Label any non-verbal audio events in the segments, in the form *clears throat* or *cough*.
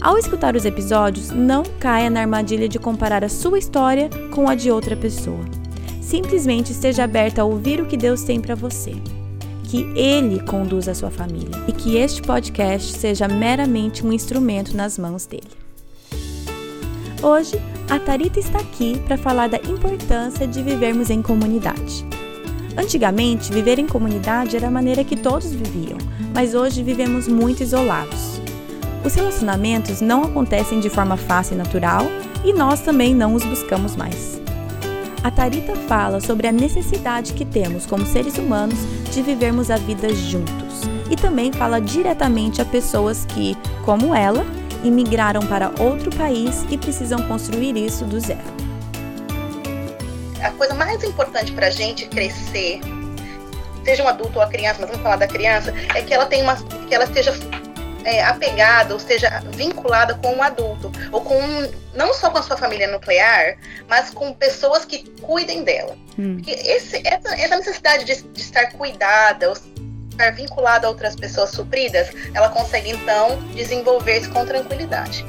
Ao escutar os episódios, não caia na armadilha de comparar a sua história com a de outra pessoa. Simplesmente esteja aberta a ouvir o que Deus tem para você. Que Ele conduza a sua família e que este podcast seja meramente um instrumento nas mãos dele. Hoje, a Tarita está aqui para falar da importância de vivermos em comunidade. Antigamente, viver em comunidade era a maneira que todos viviam, mas hoje vivemos muito isolados. Os relacionamentos não acontecem de forma fácil e natural e nós também não os buscamos mais. A Tarita fala sobre a necessidade que temos como seres humanos de vivermos a vida juntos e também fala diretamente a pessoas que, como ela, imigraram para outro país e precisam construir isso do zero. A coisa mais importante para a gente crescer, seja um adulto ou a criança, mas vamos falar da criança, é que ela tenha uma, que ela esteja é, apegada, ou seja, vinculada com um adulto, ou com um, não só com a sua família nuclear, mas com pessoas que cuidem dela. Hum. Porque esse, essa, essa necessidade de, de estar cuidada, ou estar vinculada a outras pessoas supridas, ela consegue então desenvolver-se com tranquilidade.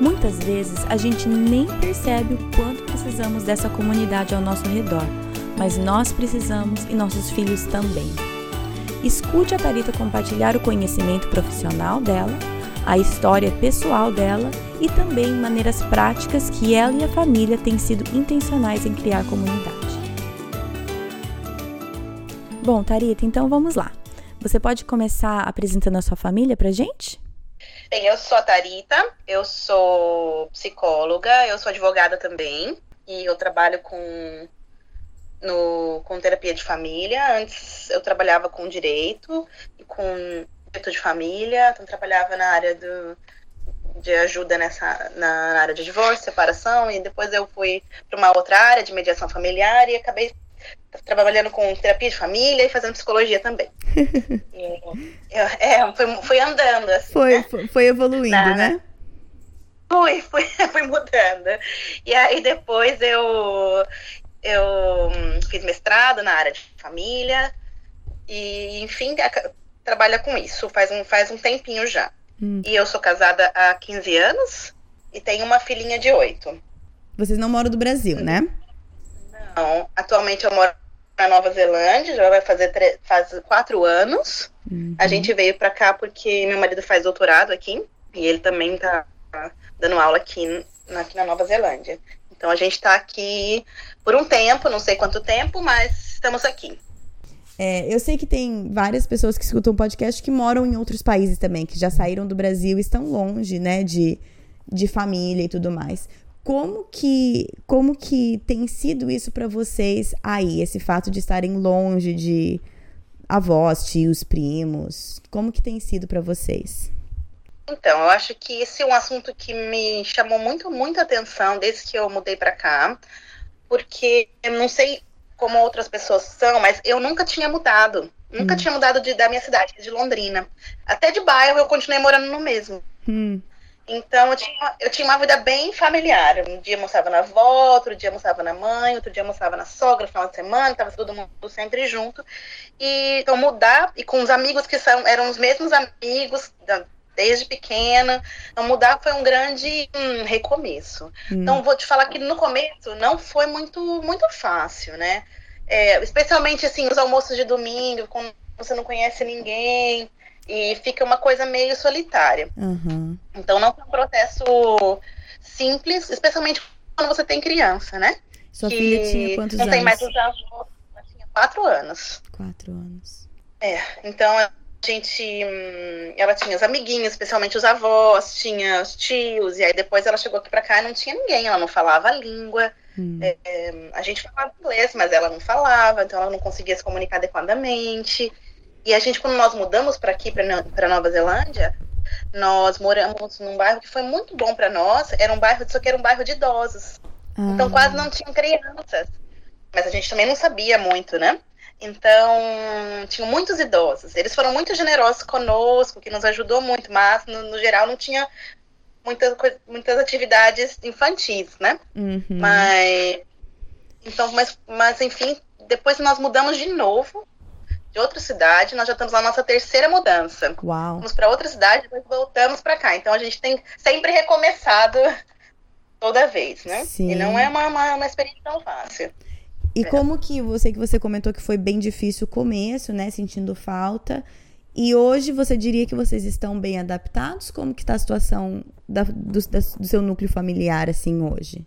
Muitas vezes a gente nem percebe o quanto precisamos dessa comunidade ao nosso redor, mas nós precisamos e nossos filhos também. Escute a Tarita compartilhar o conhecimento profissional dela, a história pessoal dela e também maneiras práticas que ela e a família têm sido intencionais em criar comunidade. Bom, Tarita, então vamos lá. Você pode começar apresentando a sua família pra gente? Bem, eu sou a Tarita, eu sou psicóloga, eu sou advogada também e eu trabalho com no, com terapia de família. Antes eu trabalhava com direito e com direito de família, então trabalhava na área do, de ajuda nessa na área de divórcio, separação, e depois eu fui para uma outra área de mediação familiar e acabei trabalhando com terapia de família e fazendo psicologia também. *laughs* eu, é, foi, foi andando assim. Foi, né? foi, foi evoluindo, na, né? Foi, foi, *laughs* foi mudando. E aí depois eu eu hum, fiz mestrado na área de família e, enfim, trabalha com isso faz um, faz um tempinho já. Hum. E eu sou casada há 15 anos e tenho uma filhinha de 8. Vocês não moram do Brasil, né? Não, atualmente eu moro na Nova Zelândia, já vai fazer faz quatro anos. Uhum. A gente veio para cá porque meu marido faz doutorado aqui e ele também tá dando aula aqui, aqui na Nova Zelândia. Então a gente está aqui por um tempo, não sei quanto tempo, mas estamos aqui. É, eu sei que tem várias pessoas que escutam o podcast que moram em outros países também, que já saíram do Brasil e estão longe, né, de, de família e tudo mais. Como que, como que tem sido isso para vocês aí, esse fato de estarem longe de avós, tios, primos? Como que tem sido para vocês? Então, eu acho que esse é um assunto que me chamou muito, muita atenção desde que eu mudei para cá, porque eu não sei como outras pessoas são, mas eu nunca tinha mudado. Nunca hum. tinha mudado de, da minha cidade, de Londrina. Até de bairro eu continuei morando no mesmo. Hum. Então eu tinha, eu tinha uma vida bem familiar. Um dia eu almoçava na avó, outro dia almoçava na mãe, outro dia eu almoçava na sogra, final de semana, tava todo mundo sempre junto. E então mudar, e com os amigos que são, eram os mesmos amigos da, desde pequena. Então, mudar foi um grande hum, recomeço. Hum. Então, vou te falar que no começo não foi muito, muito fácil, né? É, especialmente, assim, os almoços de domingo, quando você não conhece ninguém e fica uma coisa meio solitária. Uhum. Então, não foi um processo simples, especialmente quando você tem criança, né? Sua que filha tinha quantos não anos? Não tem mais os avós, tinha quatro anos. Quatro anos. É, então gente, hum, ela tinha os amiguinhos, especialmente os avós, tinha os tios, e aí depois ela chegou aqui pra cá e não tinha ninguém, ela não falava a língua. Hum. É, a gente falava inglês, mas ela não falava, então ela não conseguia se comunicar adequadamente. E a gente, quando nós mudamos para aqui, para Nova Zelândia, nós moramos num bairro que foi muito bom para nós. Era um bairro, só que era um bairro de idosos. Ah. Então quase não tinham crianças. Mas a gente também não sabia muito, né? Então, tinham muitos idosos. Eles foram muito generosos conosco, que nos ajudou muito, mas no, no geral não tinha muitas, muitas atividades infantis, né? Uhum. Mas, então, mas, mas, enfim, depois nós mudamos de novo de outra cidade, nós já estamos na nossa terceira mudança. Uau. Vamos para outra cidade, depois voltamos para cá. Então a gente tem sempre recomeçado *laughs* toda vez, né? Sim. E não é uma, uma, uma experiência tão fácil. E é. como que você que você comentou que foi bem difícil o começo, né, sentindo falta, e hoje você diria que vocês estão bem adaptados? Como que está a situação da, do, da, do seu núcleo familiar assim hoje?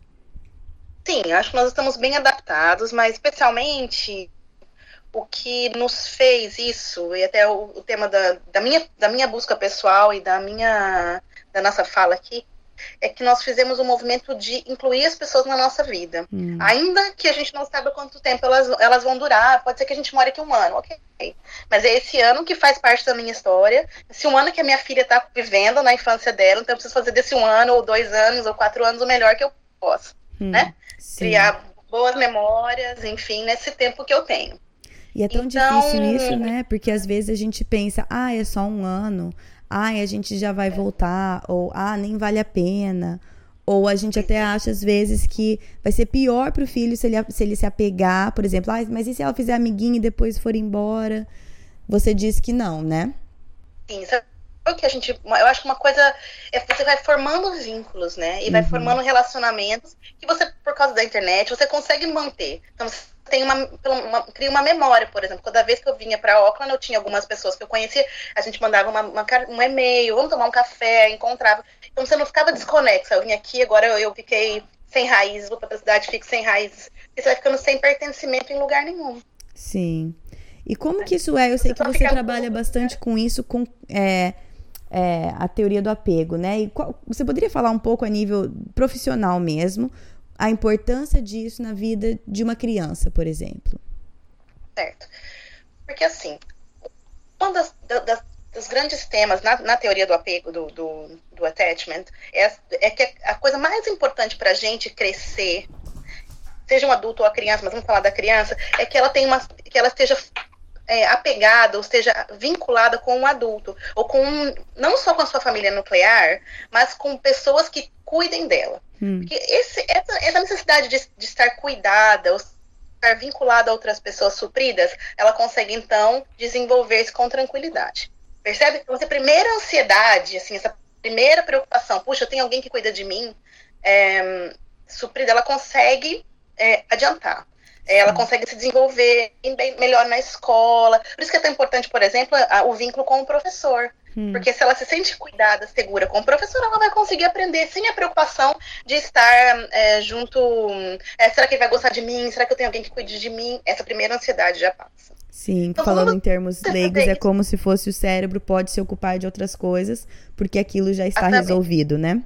Sim, acho que nós estamos bem adaptados, mas especialmente o que nos fez isso, e até o, o tema da, da, minha, da minha busca pessoal e da minha da nossa fala aqui, é que nós fizemos um movimento de incluir as pessoas na nossa vida. Hum. Ainda que a gente não saiba quanto tempo elas, elas vão durar, pode ser que a gente more aqui um ano, ok. Mas é esse ano que faz parte da minha história, esse um ano que a minha filha está vivendo na infância dela, então eu preciso fazer desse um ano, ou dois anos, ou quatro anos o melhor que eu posso, hum. né? Sim. Criar boas memórias, enfim, nesse tempo que eu tenho. E é tão então... difícil isso, né? Porque às vezes a gente pensa, ah, é só um ano, ah, a gente já vai voltar, ou ah, nem vale a pena. Ou a gente até acha, às vezes, que vai ser pior pro filho se ele, se ele se apegar, por exemplo, ah, mas e se ela fizer amiguinha e depois for embora? Você diz que não, né? Sim, sabe o que a gente. Eu acho que uma coisa é você vai formando vínculos, né? E vai Uhum. formando relacionamentos que você, por causa da internet, você consegue manter. Então, você tem uma, uma, cria uma memória, por exemplo. Toda vez que eu vinha para Auckland, eu tinha algumas pessoas que eu conhecia, a gente mandava uma, uma, um e-mail, vamos tomar um café, encontrava. Então você não ficava desconexa. Eu vim aqui, agora eu, eu fiquei sem raízes, vou para outra cidade, fico sem raízes. E você vai ficando sem pertencimento em lugar nenhum. Sim. E como que isso é? Eu sei que você trabalha bastante com isso, com é, é, a teoria do apego, né? E qual, você poderia falar um pouco a nível profissional mesmo, a importância disso na vida de uma criança, por exemplo? Certo. Porque assim, um das, das, dos grandes temas na, na teoria do apego, do, do, do attachment, é, é, que a coisa mais importante para a gente crescer, seja um adulto ou a criança, mas vamos falar da criança, é que ela tenha uma, que ela esteja é, apegada, ou esteja vinculada com um adulto, ou com não só com a sua família nuclear, mas com pessoas que cuidem dela. Hum. Porque esse, essa, essa necessidade de, de estar cuidada, ou estar vinculada a outras pessoas supridas, ela consegue então desenvolver-se com tranquilidade. Percebe? Então, essa primeira ansiedade, assim, essa primeira preocupação, puxa, tenho alguém que cuida de mim, é, suprida, ela consegue é, adiantar. Ela consegue se desenvolver bem, melhor na escola. Por isso que é tão importante, por exemplo, a, o vínculo com o professor. Hum. Porque se ela se sente cuidada, segura com o professor, ela vai conseguir aprender sem a preocupação de estar é, junto. É, será que ele vai gostar de mim? Será que eu tenho alguém que cuide de mim? Essa primeira ansiedade já passa. Sim, Então, falando em termos leigos, é como se fosse o cérebro pode se ocupar de outras coisas, porque aquilo já está Exatamente. resolvido, né?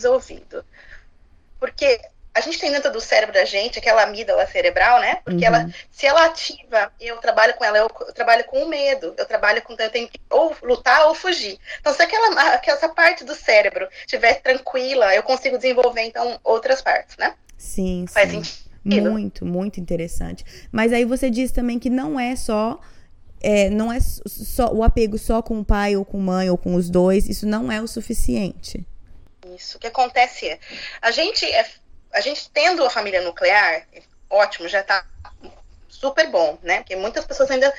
resolvido. Porque a gente tem dentro do cérebro da gente aquela amígdala cerebral, né? Porque Uhum. ela, se ela ativa, eu trabalho com ela, eu, eu trabalho com o medo, eu trabalho com, eu tenho que ou lutar ou fugir. Então, se aquela, aquela essa parte do cérebro estiver tranquila, eu consigo desenvolver, então, outras partes, né? Sim, Faz sim. sentido. Muito, muito interessante. Mas aí você diz também que não é só. é, não é só o apego só com o pai ou com mãe ou com os dois, isso não é o suficiente. Isso. O que acontece é, a gente, é, a gente tendo a família nuclear, ótimo, já tá super bom, né? Porque muitas pessoas ainda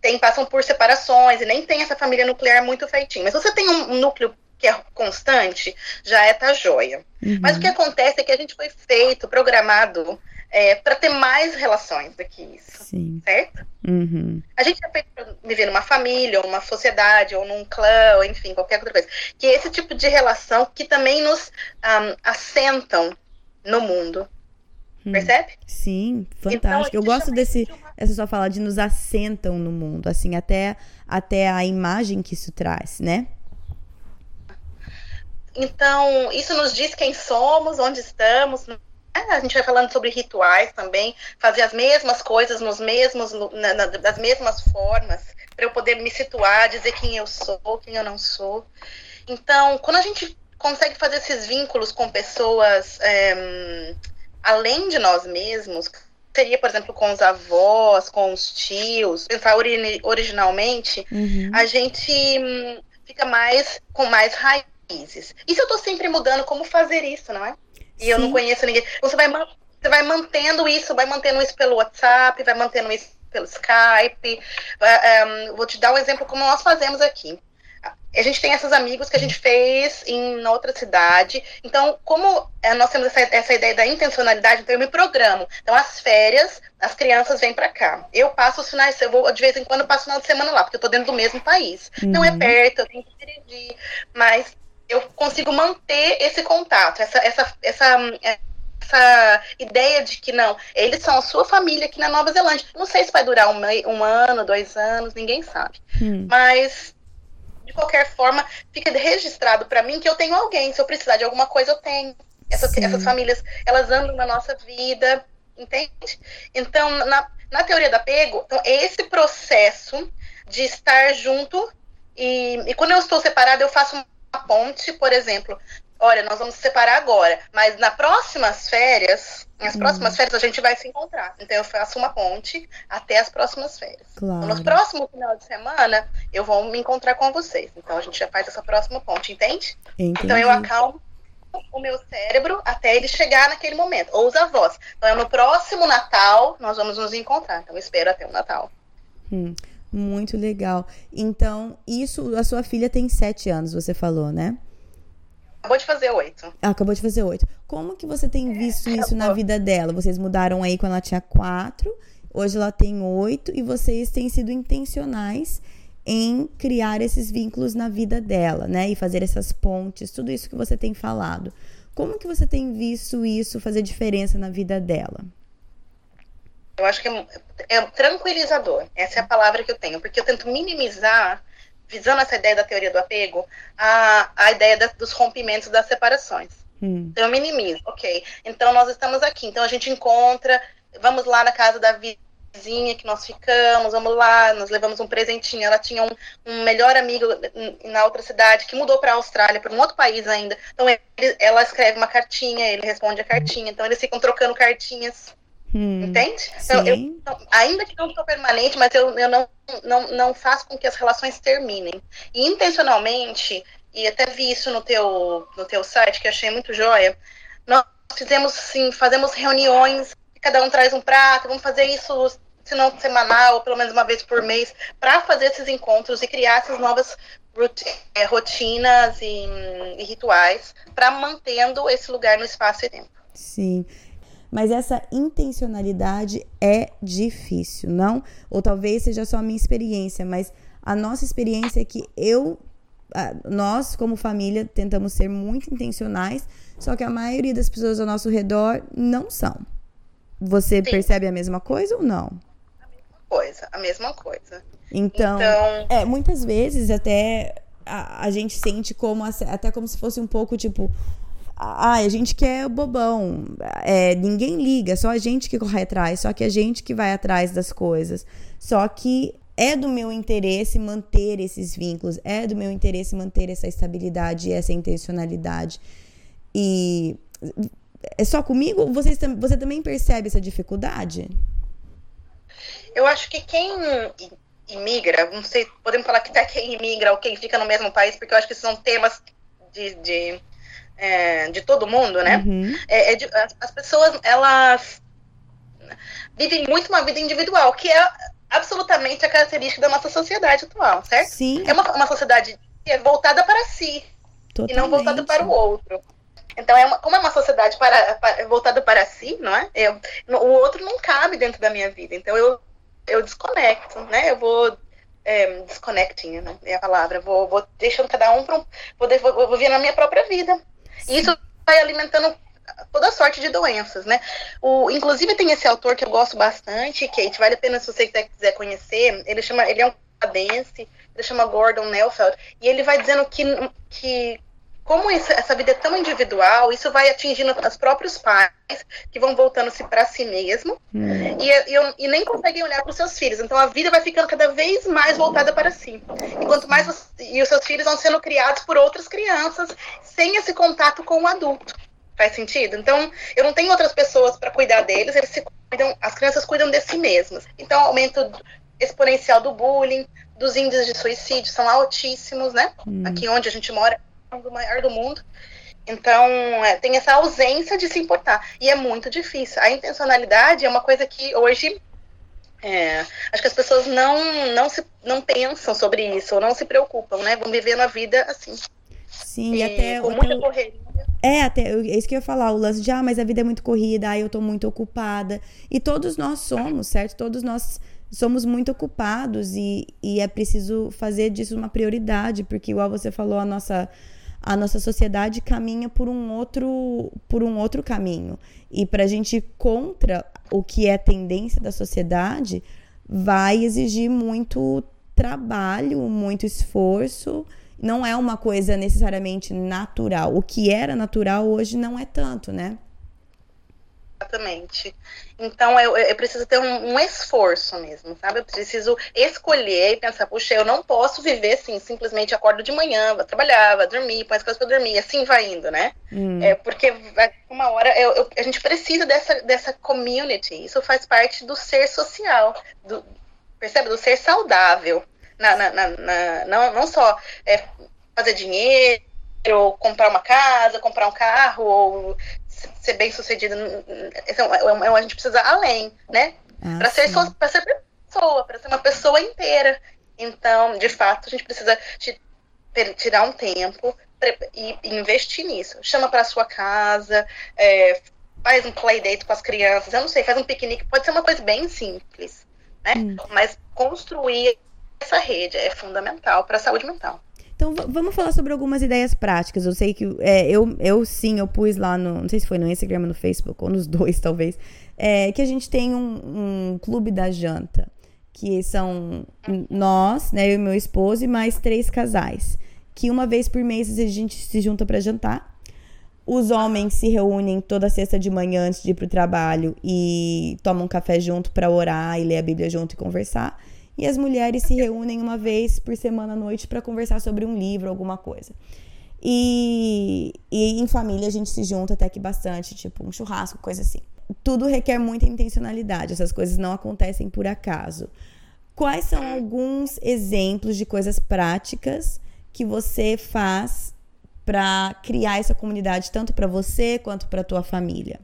tem, passam por separações e nem tem essa família nuclear muito feitinha. Mas você tem um, um núcleo que é constante, já é tá joia. Uhum. Mas o que acontece é que a gente foi feito, programado, é, para ter mais relações do que isso, Sim. certo? Uhum. A gente é feito para viver numa família, ou numa sociedade, ou num clã, ou enfim, qualquer outra coisa. Que é esse tipo de relação que também nos ahm, assentam no mundo. Hum. Percebe? Sim, Então, fantástico. Eu isso gosto desse, de uma- essa sua fala de nos assentam no mundo, assim, até, até a imagem que isso traz, né? Então, isso nos diz quem somos, onde estamos. né? A gente vai falando sobre rituais também, fazer as mesmas coisas nos mesmos, na- na- das mesmas formas, para eu poder me situar, dizer quem eu sou, quem eu não sou. Então, quando a gente consegue fazer esses vínculos com pessoas é, além de nós mesmos, seria, por exemplo, com os avós, com os tios, pensar ori originalmente, uhum. a gente hum, fica mais com mais raízes. Isso eu tô sempre mudando como fazer isso, não é? E Sim. eu não conheço ninguém. Você vai, você vai mantendo isso, vai mantendo isso pelo WhatsApp, vai mantendo isso pelo Skype. Um, vou te dar um exemplo como nós fazemos aqui a gente tem esses amigos que a gente fez em outra cidade. Então, como é, nós temos essa, essa ideia da intencionalidade, então eu me programo. Então, as férias, as crianças vêm para cá. Eu passo os finais, eu vou de vez em quando passo o final de semana lá, porque eu tô dentro do mesmo país. Uhum. Não é uhum. perto, eu tenho que dirigir, mas eu consigo manter esse contato, essa, essa, essa, essa ideia de que não, eles são a sua família aqui na Nova Zelândia. Não sei se vai durar um, um ano, dois anos, ninguém sabe. Hum. Mas de qualquer forma, fica registrado para mim que eu tenho alguém. Se eu precisar de alguma coisa, eu tenho. Essas, essas famílias, elas andam na nossa vida, entende? Então, na, na teoria do apego, então, esse processo de estar junto e, e quando eu estou separada, eu faço uma ponte, por exemplo, olha, nós vamos se separar agora, mas nas próximas férias, nas uhum. próximas férias a gente vai se encontrar. Então eu faço uma ponte até as próximas férias. Claro. Então, nos próximos final de semana eu vou me encontrar com vocês. Então a gente já faz essa próxima ponte, entende? Entendi. Então eu acalmo o meu cérebro até ele chegar naquele momento, ou os avós. Então é no próximo Natal nós vamos nos encontrar. Então eu espero até o Natal. Hum, muito legal. Então, isso, a sua filha tem sete anos, você falou, né? Acabou de fazer oito. Acabou de fazer oito. Como que você tem visto isso na vida dela? Vocês mudaram aí quando ela tinha quatro, hoje ela tem oito e vocês têm sido intencionais em criar esses vínculos na vida dela, né? E fazer essas pontes, tudo isso que você tem falado. Como que você tem visto isso fazer diferença na vida dela? Eu acho que é, é tranquilizador. Essa é a palavra que eu tenho, porque eu tento minimizar visando essa ideia da teoria do apego, a, a ideia da, dos rompimentos das separações. Hum. Então, eu minimizo, ok. Então, nós estamos aqui. Então, a gente encontra, vamos lá na casa da vizinha que nós ficamos, vamos lá, nós levamos um presentinho. Ela tinha um, um melhor amigo na outra cidade que mudou para a Austrália, para um outro país ainda. Então, ele, ela escreve uma cartinha, ele responde a cartinha. Então, eles ficam trocando cartinhas. Hum, Entende? Então, eu, então, ainda que não estou permanente, mas eu, eu não, não, não faço com que as relações terminem. E intencionalmente, e até vi isso no teu, no teu site, que eu achei muito joia, nós fizemos, sim, fazemos reuniões, cada um traz um prato, vamos fazer isso, se não semanal, ou pelo menos uma vez por mês, para fazer esses encontros e criar essas novas é, rotinas e, e rituais, para mantendo esse lugar no espaço e tempo. Sim. Mas essa intencionalidade é difícil, não? Ou talvez seja só a minha experiência, mas a nossa experiência é que eu, nós como família, tentamos ser muito intencionais, só que a maioria das pessoas ao nosso redor não são. Você Sim. percebe a mesma coisa ou não? A mesma coisa, a mesma coisa. Então, então... é, muitas vezes até a, a gente sente como até como se fosse um pouco tipo ah, a gente quer o bobão. É, ninguém liga, só a gente que corre atrás, só que a gente que vai atrás das coisas. Só que é do meu interesse manter esses vínculos, é do meu interesse manter essa estabilidade e essa intencionalidade. E é só comigo? Vocês, você também percebe essa dificuldade? Eu acho que quem imigra, não sei, podemos falar que até quem imigra ou quem fica no mesmo país, porque eu acho que são temas de, de é, de todo mundo, né? Uhum. É, é de, as, as, pessoas, elas vivem muito uma vida individual, que é absolutamente a característica da nossa sociedade atual, certo? Sim. É uma, uma sociedade que é voltada para si Totalmente. e não voltada para o outro. Então, é uma, como é uma sociedade para, para, voltada para si, não é? Eu, o outro não cabe dentro da minha vida. Então, eu, eu desconecto, né? Eu vou é, né? É a palavra. Vou, vou deixando cada um para um. Vou, vou, vou viver na minha própria vida. E isso vai alimentando toda sorte de doenças, né? O, inclusive tem esse autor que eu gosto bastante, Kate, vale a pena se você quiser conhecer. Ele chama, ele é um canadense, ele chama Gordon Nelfeld, e ele vai dizendo que, que como isso, essa vida é tão individual, isso vai atingindo os próprios pais, que vão voltando-se para si mesmo, hum. e, e, e nem conseguem olhar para os seus filhos. Então a vida vai ficando cada vez mais voltada para si. E quanto mais você, e os seus filhos vão sendo criados por outras crianças sem esse contato com o adulto. Faz sentido? Então, eu não tenho outras pessoas para cuidar deles, eles se cuidam, as crianças cuidam de si mesmas. Então, aumento exponencial do bullying, dos índices de suicídio são altíssimos, né? Hum. Aqui onde a gente mora, é o maior do mundo. Então, é, tem essa ausência de se importar. E é muito difícil. A intencionalidade é uma coisa que hoje. É, acho que as pessoas não, não, se, não pensam sobre isso, ou não se preocupam, né? Vão vivendo a vida assim. Sim, e até. Com muita correria. É, até, é isso que eu ia falar, o lance de, ah, mas a vida é muito corrida, ah, eu tô muito ocupada. E todos nós somos, certo? Todos nós somos muito ocupados e, e é preciso fazer disso uma prioridade, porque, igual você falou, a nossa a nossa sociedade caminha por um outro, por um outro caminho. E para a gente ir contra o que é tendência da sociedade, vai exigir muito trabalho, muito esforço. Não é uma coisa necessariamente natural. O que era natural hoje não é tanto, né? Exatamente. Então eu, eu preciso ter um, um, esforço mesmo, sabe? Eu preciso escolher e pensar, puxa, eu não posso viver assim, simplesmente acordo de manhã, vou trabalhar, vou dormir, põe as coisas para dormir, assim vai indo, né? Hum. É, porque uma hora eu, eu, a gente precisa dessa, dessa community, isso faz parte do ser social, do, percebe? Do ser saudável. Na, na, na, na não, não só é, fazer dinheiro, ou comprar uma casa, comprar um carro, ou ser bem sucedido. Então, a gente precisa além, né? Ah, para ser, pra ser pessoa, para ser uma pessoa inteira. Então, de fato, a gente precisa tirar um tempo e investir nisso. Chama para sua casa, é, faz um play date com as crianças, eu não sei, faz um piquenique, pode ser uma coisa bem simples, né? Hum. Mas construir essa rede é fundamental para a saúde mental. Então vamos falar sobre algumas ideias práticas. Eu sei que é, eu, eu sim, eu pus lá no. Não sei se foi no Instagram no Facebook, ou nos *laughs* dois, talvez. É, que a gente tem um, um clube da janta. Que são nós, né? Eu e meu esposo, e mais três casais. Que uma vez por mês a gente se junta para jantar. Os homens se reúnem toda sexta de manhã antes de ir pro trabalho e tomam um café junto para orar e ler a Bíblia junto e conversar e as mulheres se reúnem uma vez por semana à noite para conversar sobre um livro, alguma coisa. E, e em família a gente se junta até que bastante, tipo um churrasco, coisa assim. Tudo requer muita intencionalidade, essas coisas não acontecem por acaso. Quais são alguns exemplos de coisas práticas que você faz para criar essa comunidade tanto para você quanto para tua família?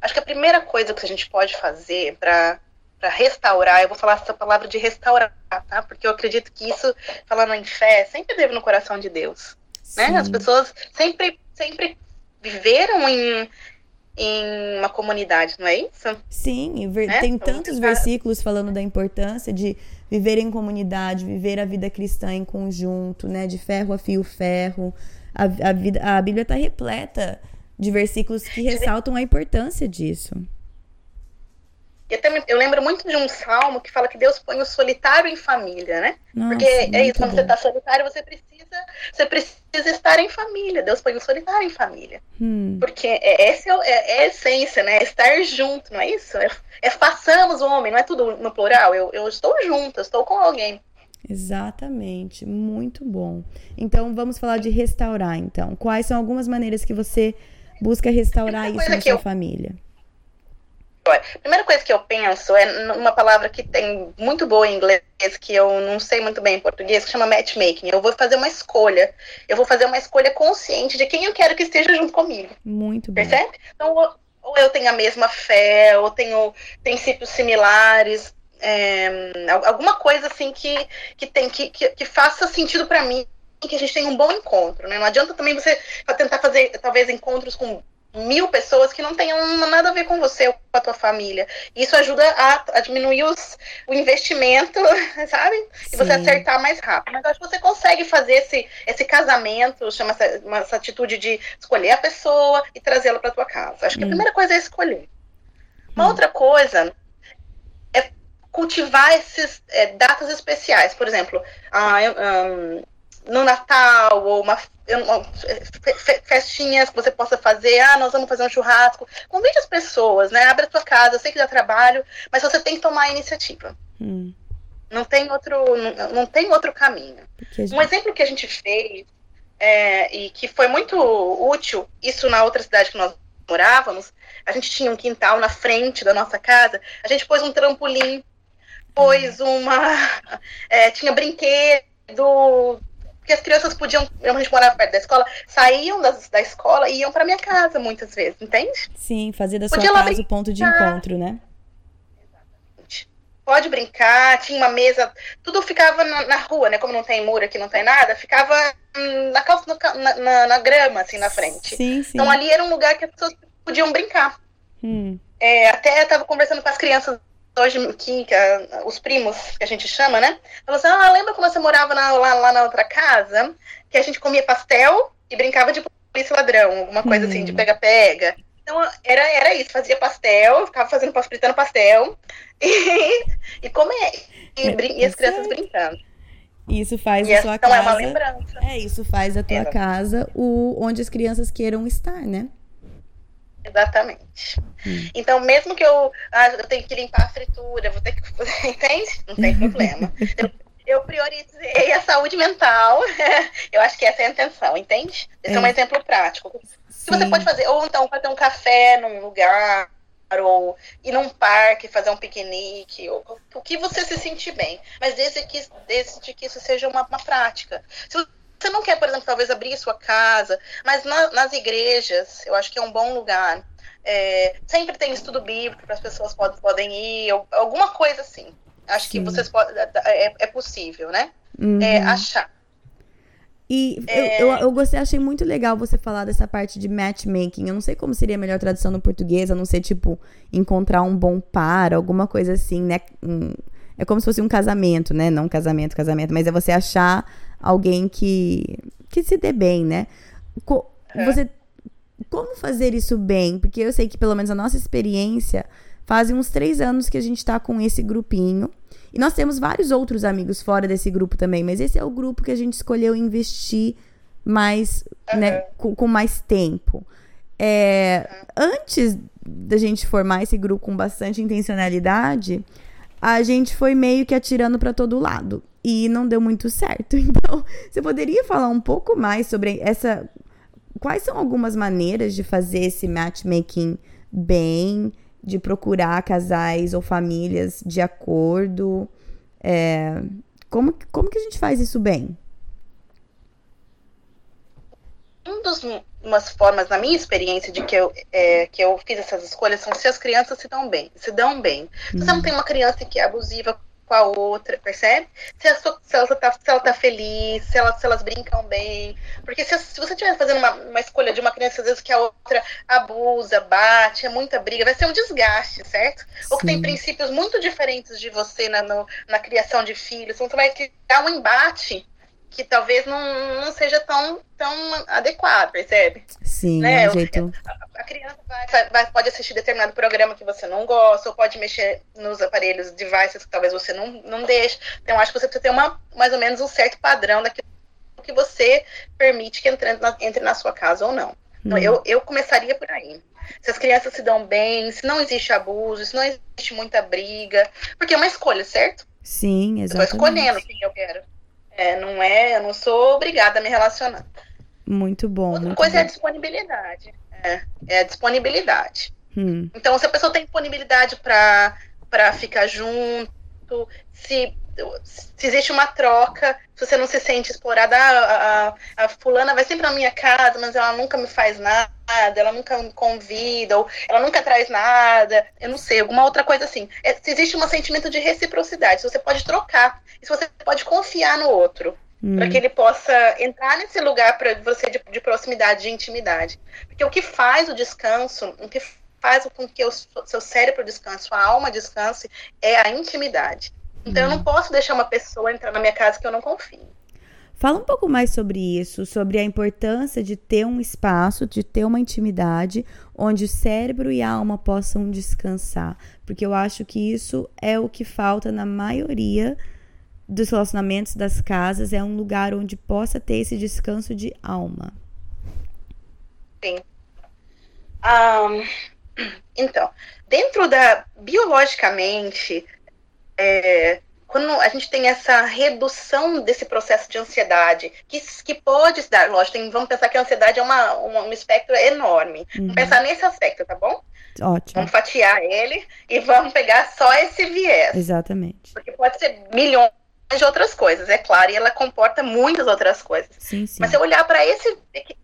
Acho que a primeira coisa que a gente pode fazer para para restaurar, eu vou falar essa palavra de restaurar, tá? Porque eu acredito que isso, falando em fé, sempre teve no coração de Deus. Né? As pessoas sempre, sempre viveram em, em uma comunidade, não é isso? Sim, né? tem então, tantos versículos falando da importância de viver em comunidade, viver a vida cristã em conjunto, né? De ferro a fio ferro. A, a, vida, a Bíblia está repleta de versículos que ressaltam a importância disso. E até eu lembro muito de um salmo que fala que Deus põe o solitário em família, né? Nossa, Porque é isso, quando bom. você está solitário, você precisa, você precisa estar em família. Deus põe o solitário em família. Hum. Porque é, essa é, é, é, a essência, né? Estar junto, não é isso? É, é façamos o homem, não é tudo no plural. Eu, eu estou junto, eu estou com alguém. Exatamente, muito bom. Então vamos falar de restaurar, então. Quais são algumas maneiras que você busca restaurar isso na sua eu... família? A primeira coisa que eu penso é numa palavra que tem muito boa em inglês, que eu não sei muito bem em português, que chama matchmaking. Eu vou fazer uma escolha. Eu vou fazer uma escolha consciente de quem eu quero que esteja junto comigo. Muito bom. Percebe? Então, ou eu tenho a mesma fé, ou tenho princípios similares, é, alguma coisa assim que, que, tem, que, que, que faça sentido para mim que a gente tenha um bom encontro, né? Não adianta também você tentar fazer, talvez, encontros com mil pessoas que não tenham nada a ver com você ou com a tua família. Isso ajuda a, a diminuir os, o investimento, *laughs* sabe? E você acertar mais rápido. Mas acho que você consegue fazer esse, esse casamento, chama essa, uma, essa atitude de escolher a pessoa e trazê-la para tua casa. Acho que hum. a primeira coisa é escolher. Uma hum. outra coisa é cultivar essas é, datas especiais. Por exemplo, ah, um, no Natal, ou uma, uma, festinhas que você possa fazer, ah, nós vamos fazer um churrasco. Convide as pessoas, né? Abre a tua casa, eu sei que dá trabalho, mas você tem que tomar a iniciativa. Hum. Não tem outro, não, não tem outro caminho. Gente... Um exemplo que a gente fez é, e que foi muito útil, isso na outra cidade que nós morávamos, a gente tinha um quintal na frente da nossa casa, a gente pôs um trampolim, pôs hum. uma. *laughs* É, tinha brinquedo, porque as crianças podiam, a gente morava perto da escola, saíam das, da escola e iam para minha casa muitas vezes, entende? Sim, fazer da Podia sua casa o ponto de encontro, né? Exatamente. Pode brincar, tinha uma mesa, tudo ficava na, na rua, né? Como não tem muro aqui, não tem nada, ficava na, calça, na, na, na grama, assim, na frente. Sim, sim. Então ali era um lugar que as pessoas podiam brincar. Hum. É, até eu tava conversando com as crianças hoje que, que a, os primos que a gente chama, né? Falou assim: ah, lembra quando você morava na, lá, lá, na outra casa? Que a gente comia pastel e brincava de polícia ladrão, alguma coisa hum. assim, de hum. pega-pega. Então era, era isso, fazia pastel, ficava fazendo fritando pastel *laughs* e, e comer. E, é, e as crianças brincando. Isso faz e a sua então casa. É uma lembrança. É, isso faz a tua casa o onde as crianças queiram estar, né? Exatamente. Hum. Então, mesmo que eu, ah, eu tenho que limpar a fritura, vou ter que. *laughs* Entende? Não tem problema. eu, eu priorizei a saúde mental. *laughs* eu acho que essa é a intenção, entende? Esse é, é um exemplo prático. Que você pode fazer, ou então fazer um café num lugar, ou ir num parque, fazer um piquenique, ou, o que você se sentir bem. Mas desde que, desde que isso seja uma, uma prática. Se você não quer, por exemplo, talvez abrir sua casa, mas na, nas igrejas, eu acho que é um bom lugar. É, sempre tem estudo bíblico para as pessoas podem, podem ir, ou, alguma coisa assim. Acho Sim. que vocês podem, é, é, é possível, né? Uhum. É, achar. E é... eu, eu, eu, gostei, achei muito legal você falar dessa parte de matchmaking. Eu não sei como seria a melhor tradução no português, a não ser, tipo, encontrar um bom par, alguma coisa assim, né? É como se fosse um casamento, né? Não casamento, casamento, mas é você achar alguém que, que se dê bem, né? Co é. Você. Como fazer isso bem? Porque eu sei que, pelo menos, a nossa experiência fazem uns três anos que a gente tá com esse grupinho. E nós temos vários outros amigos fora desse grupo também, mas esse é o grupo que a gente escolheu investir mais, uhum. né, com, com, mais tempo. É, uhum. Antes da gente formar esse grupo com bastante intencionalidade, a gente foi meio que atirando para todo lado e não deu muito certo. *laughs* Então, você poderia falar um pouco mais sobre essa. Quais são algumas maneiras de fazer esse matchmaking bem, de procurar casais ou famílias de acordo? É, como, como que a gente faz isso bem? Um dos umas formas, na minha experiência, de que eu, é, que eu fiz essas escolhas, são se as crianças se dão bem, se dão bem. Se você não uhum. tem uma criança que é abusiva com a outra, percebe? Se, a sua, se, ela, tá, se ela tá feliz, se, ela, se elas brincam bem. Porque se, se você estiver fazendo uma, uma escolha de uma criança, às vezes que a outra abusa, bate, é muita briga, vai ser um desgaste, certo? Sim. Ou que tem princípios muito diferentes de você na, no, na criação de filhos, então você vai criar um embate que talvez não, não seja tão, tão adequado, percebe? Sim, né? É um jeito... a, a, criança vai, vai, pode assistir determinado programa que você não gosta, ou pode mexer nos aparelhos, devices que talvez você não, não deixe. Então, acho que você precisa ter uma, mais ou menos um certo padrão daquilo que você permite que entre na, entre na sua casa ou não. Então, hum. eu, eu começaria por aí. Se as crianças se dão bem, se não existe abuso, se não existe muita briga. Porque é uma escolha, certo? Sim, exatamente. Eu tô escolhendo quem eu quero. É, não é, eu não sou obrigada a me relacionar. Muito bom. Outra muito coisa bom. é a disponibilidade. É, é a disponibilidade. Hum. Então, se a pessoa tem disponibilidade para ficar junto, se, se existe uma troca, se você não se sente explorada, a, a, a fulana vai sempre na minha casa, mas ela nunca me faz nada, ela nunca me convida, ou ela nunca traz nada, eu não sei, alguma outra coisa assim. É, se existe um sentimento de reciprocidade, se você pode trocar, se você pode confiar no outro, hum. para que ele possa entrar nesse lugar para você de, de, proximidade, de intimidade. Porque o que faz o descanso, o que faz com que o seu cérebro descanse, sua alma descanse, é a intimidade. Então eu não hum. posso deixar uma pessoa entrar na minha casa que eu não confio. Fala um pouco mais sobre isso, sobre a importância de ter um espaço, de ter uma intimidade onde o cérebro e a alma possam descansar, porque eu acho que isso é o que falta na maioria dos relacionamentos, das casas, é um lugar onde possa ter esse descanso de alma. Sim. Um, *clears throat* então, dentro da. biologicamente, é, quando a gente tem essa redução desse processo de ansiedade, que, que pode se dar, lógico, tem, vamos pensar que a ansiedade é uma, uma um espectro enorme. Uhum. Vamos pensar nesse aspecto, tá bom? Ótimo. Vamos fatiar ele e vamos pegar só esse viés. Exatamente. Porque pode ser milhões de outras coisas, é claro, e ela comporta muitas outras coisas. Sim, sim. Mas se eu olhar para esse,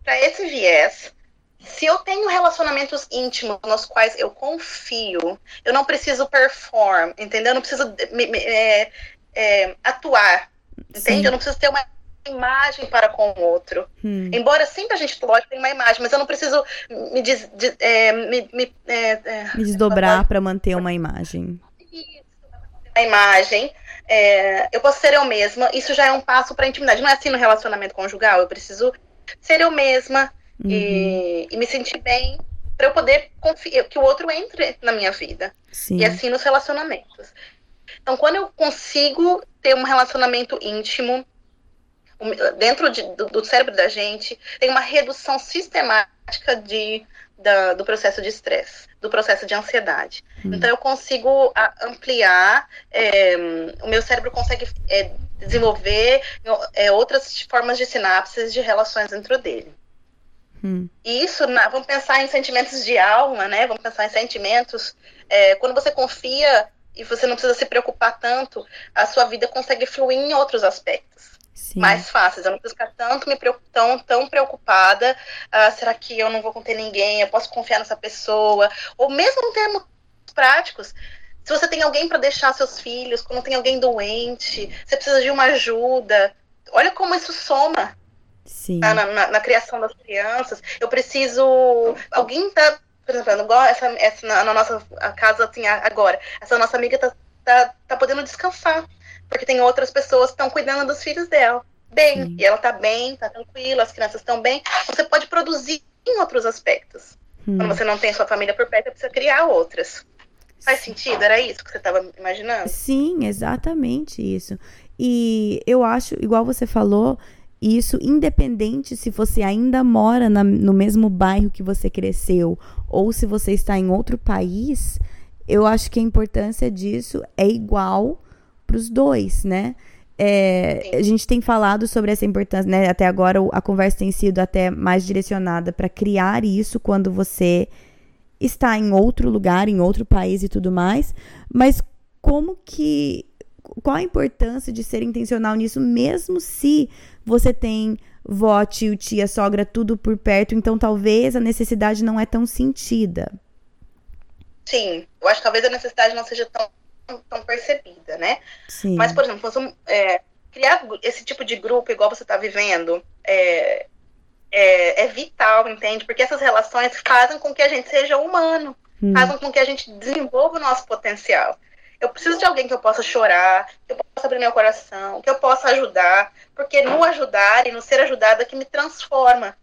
esse viés, se eu tenho relacionamentos íntimos nos quais eu confio, eu não preciso perform, entendeu? Eu não preciso me, me, é, é, atuar, entende? Sim. Eu não preciso ter uma imagem para com o outro. Hum. Embora sempre a gente, lógico, tenha uma imagem, mas eu não preciso me, des, de, é, me, me, é, é, me desdobrar para manter uma imagem. Uma imagem. É, eu posso ser eu mesma, isso já é um passo para a intimidade. Não é assim no relacionamento conjugal, eu preciso ser eu mesma, uhum. e, e, me sentir bem para eu poder confiar que o outro entre na minha vida. Sim. E assim nos relacionamentos. Então, quando eu consigo ter um relacionamento íntimo, dentro de, do, do, cérebro da gente, tem uma redução sistemática de, da, do processo de estresse, do processo de ansiedade. Hum. Então, eu consigo ampliar, é, o meu cérebro consegue é, desenvolver é, outras formas de sinapses de relações dentro dele. Hum. E isso, vamos pensar em sentimentos de alma, né? Vamos pensar em sentimentos. É, quando você confia e você não precisa se preocupar tanto, a sua vida consegue fluir em outros aspectos. Sim. mais fáceis. Eu não preciso ficar tanto me tão, tão preocupada. Uh, será que eu não vou conter ninguém? Eu posso confiar nessa pessoa? Ou mesmo em termos práticos, se você tem alguém para deixar seus filhos, quando tem alguém doente, você precisa de uma ajuda. Olha como isso soma tá, na, na, na, criação das crianças. Eu preciso. Alguém tá. Por exemplo, igual essa, essa na, na nossa casa assim, agora. Essa nossa amiga tá, tá, tá podendo descansar. Porque tem outras pessoas que estão cuidando dos filhos dela. Bem, Sim. e ela tá bem, tá tranquila, as crianças estão bem. Você pode produzir em outros aspectos. Hum. Quando você não tem sua família por perto, você precisa criar outras. Faz sentido? Era isso que você estava imaginando? Sim, exatamente isso. E eu acho, igual você falou, isso independente se você ainda mora na, no mesmo bairro que você cresceu ou se você está em outro país, eu acho que a importância disso é igual para os dois, né? É, a gente tem falado sobre essa importância, né? Até agora a conversa tem sido até mais direcionada para criar isso quando você está em outro lugar, em outro país e tudo mais. Mas como que. Qual a importância de ser intencional nisso, mesmo se você tem vó, tio, tia, sogra, tudo por perto, então talvez a necessidade não é tão sentida. Sim, eu acho que talvez a necessidade não seja tão, tão percebida, né? Sim. Mas, por exemplo, você, é, criar esse tipo de grupo igual você está vivendo é, é, é, vital, entende? Porque essas relações fazem com que a gente seja humano, hum. fazem com que a gente desenvolva o nosso potencial. Eu preciso de alguém que eu possa chorar, que eu possa abrir meu coração, que eu possa ajudar, porque no ajudar e no ser ajudada que me transforma,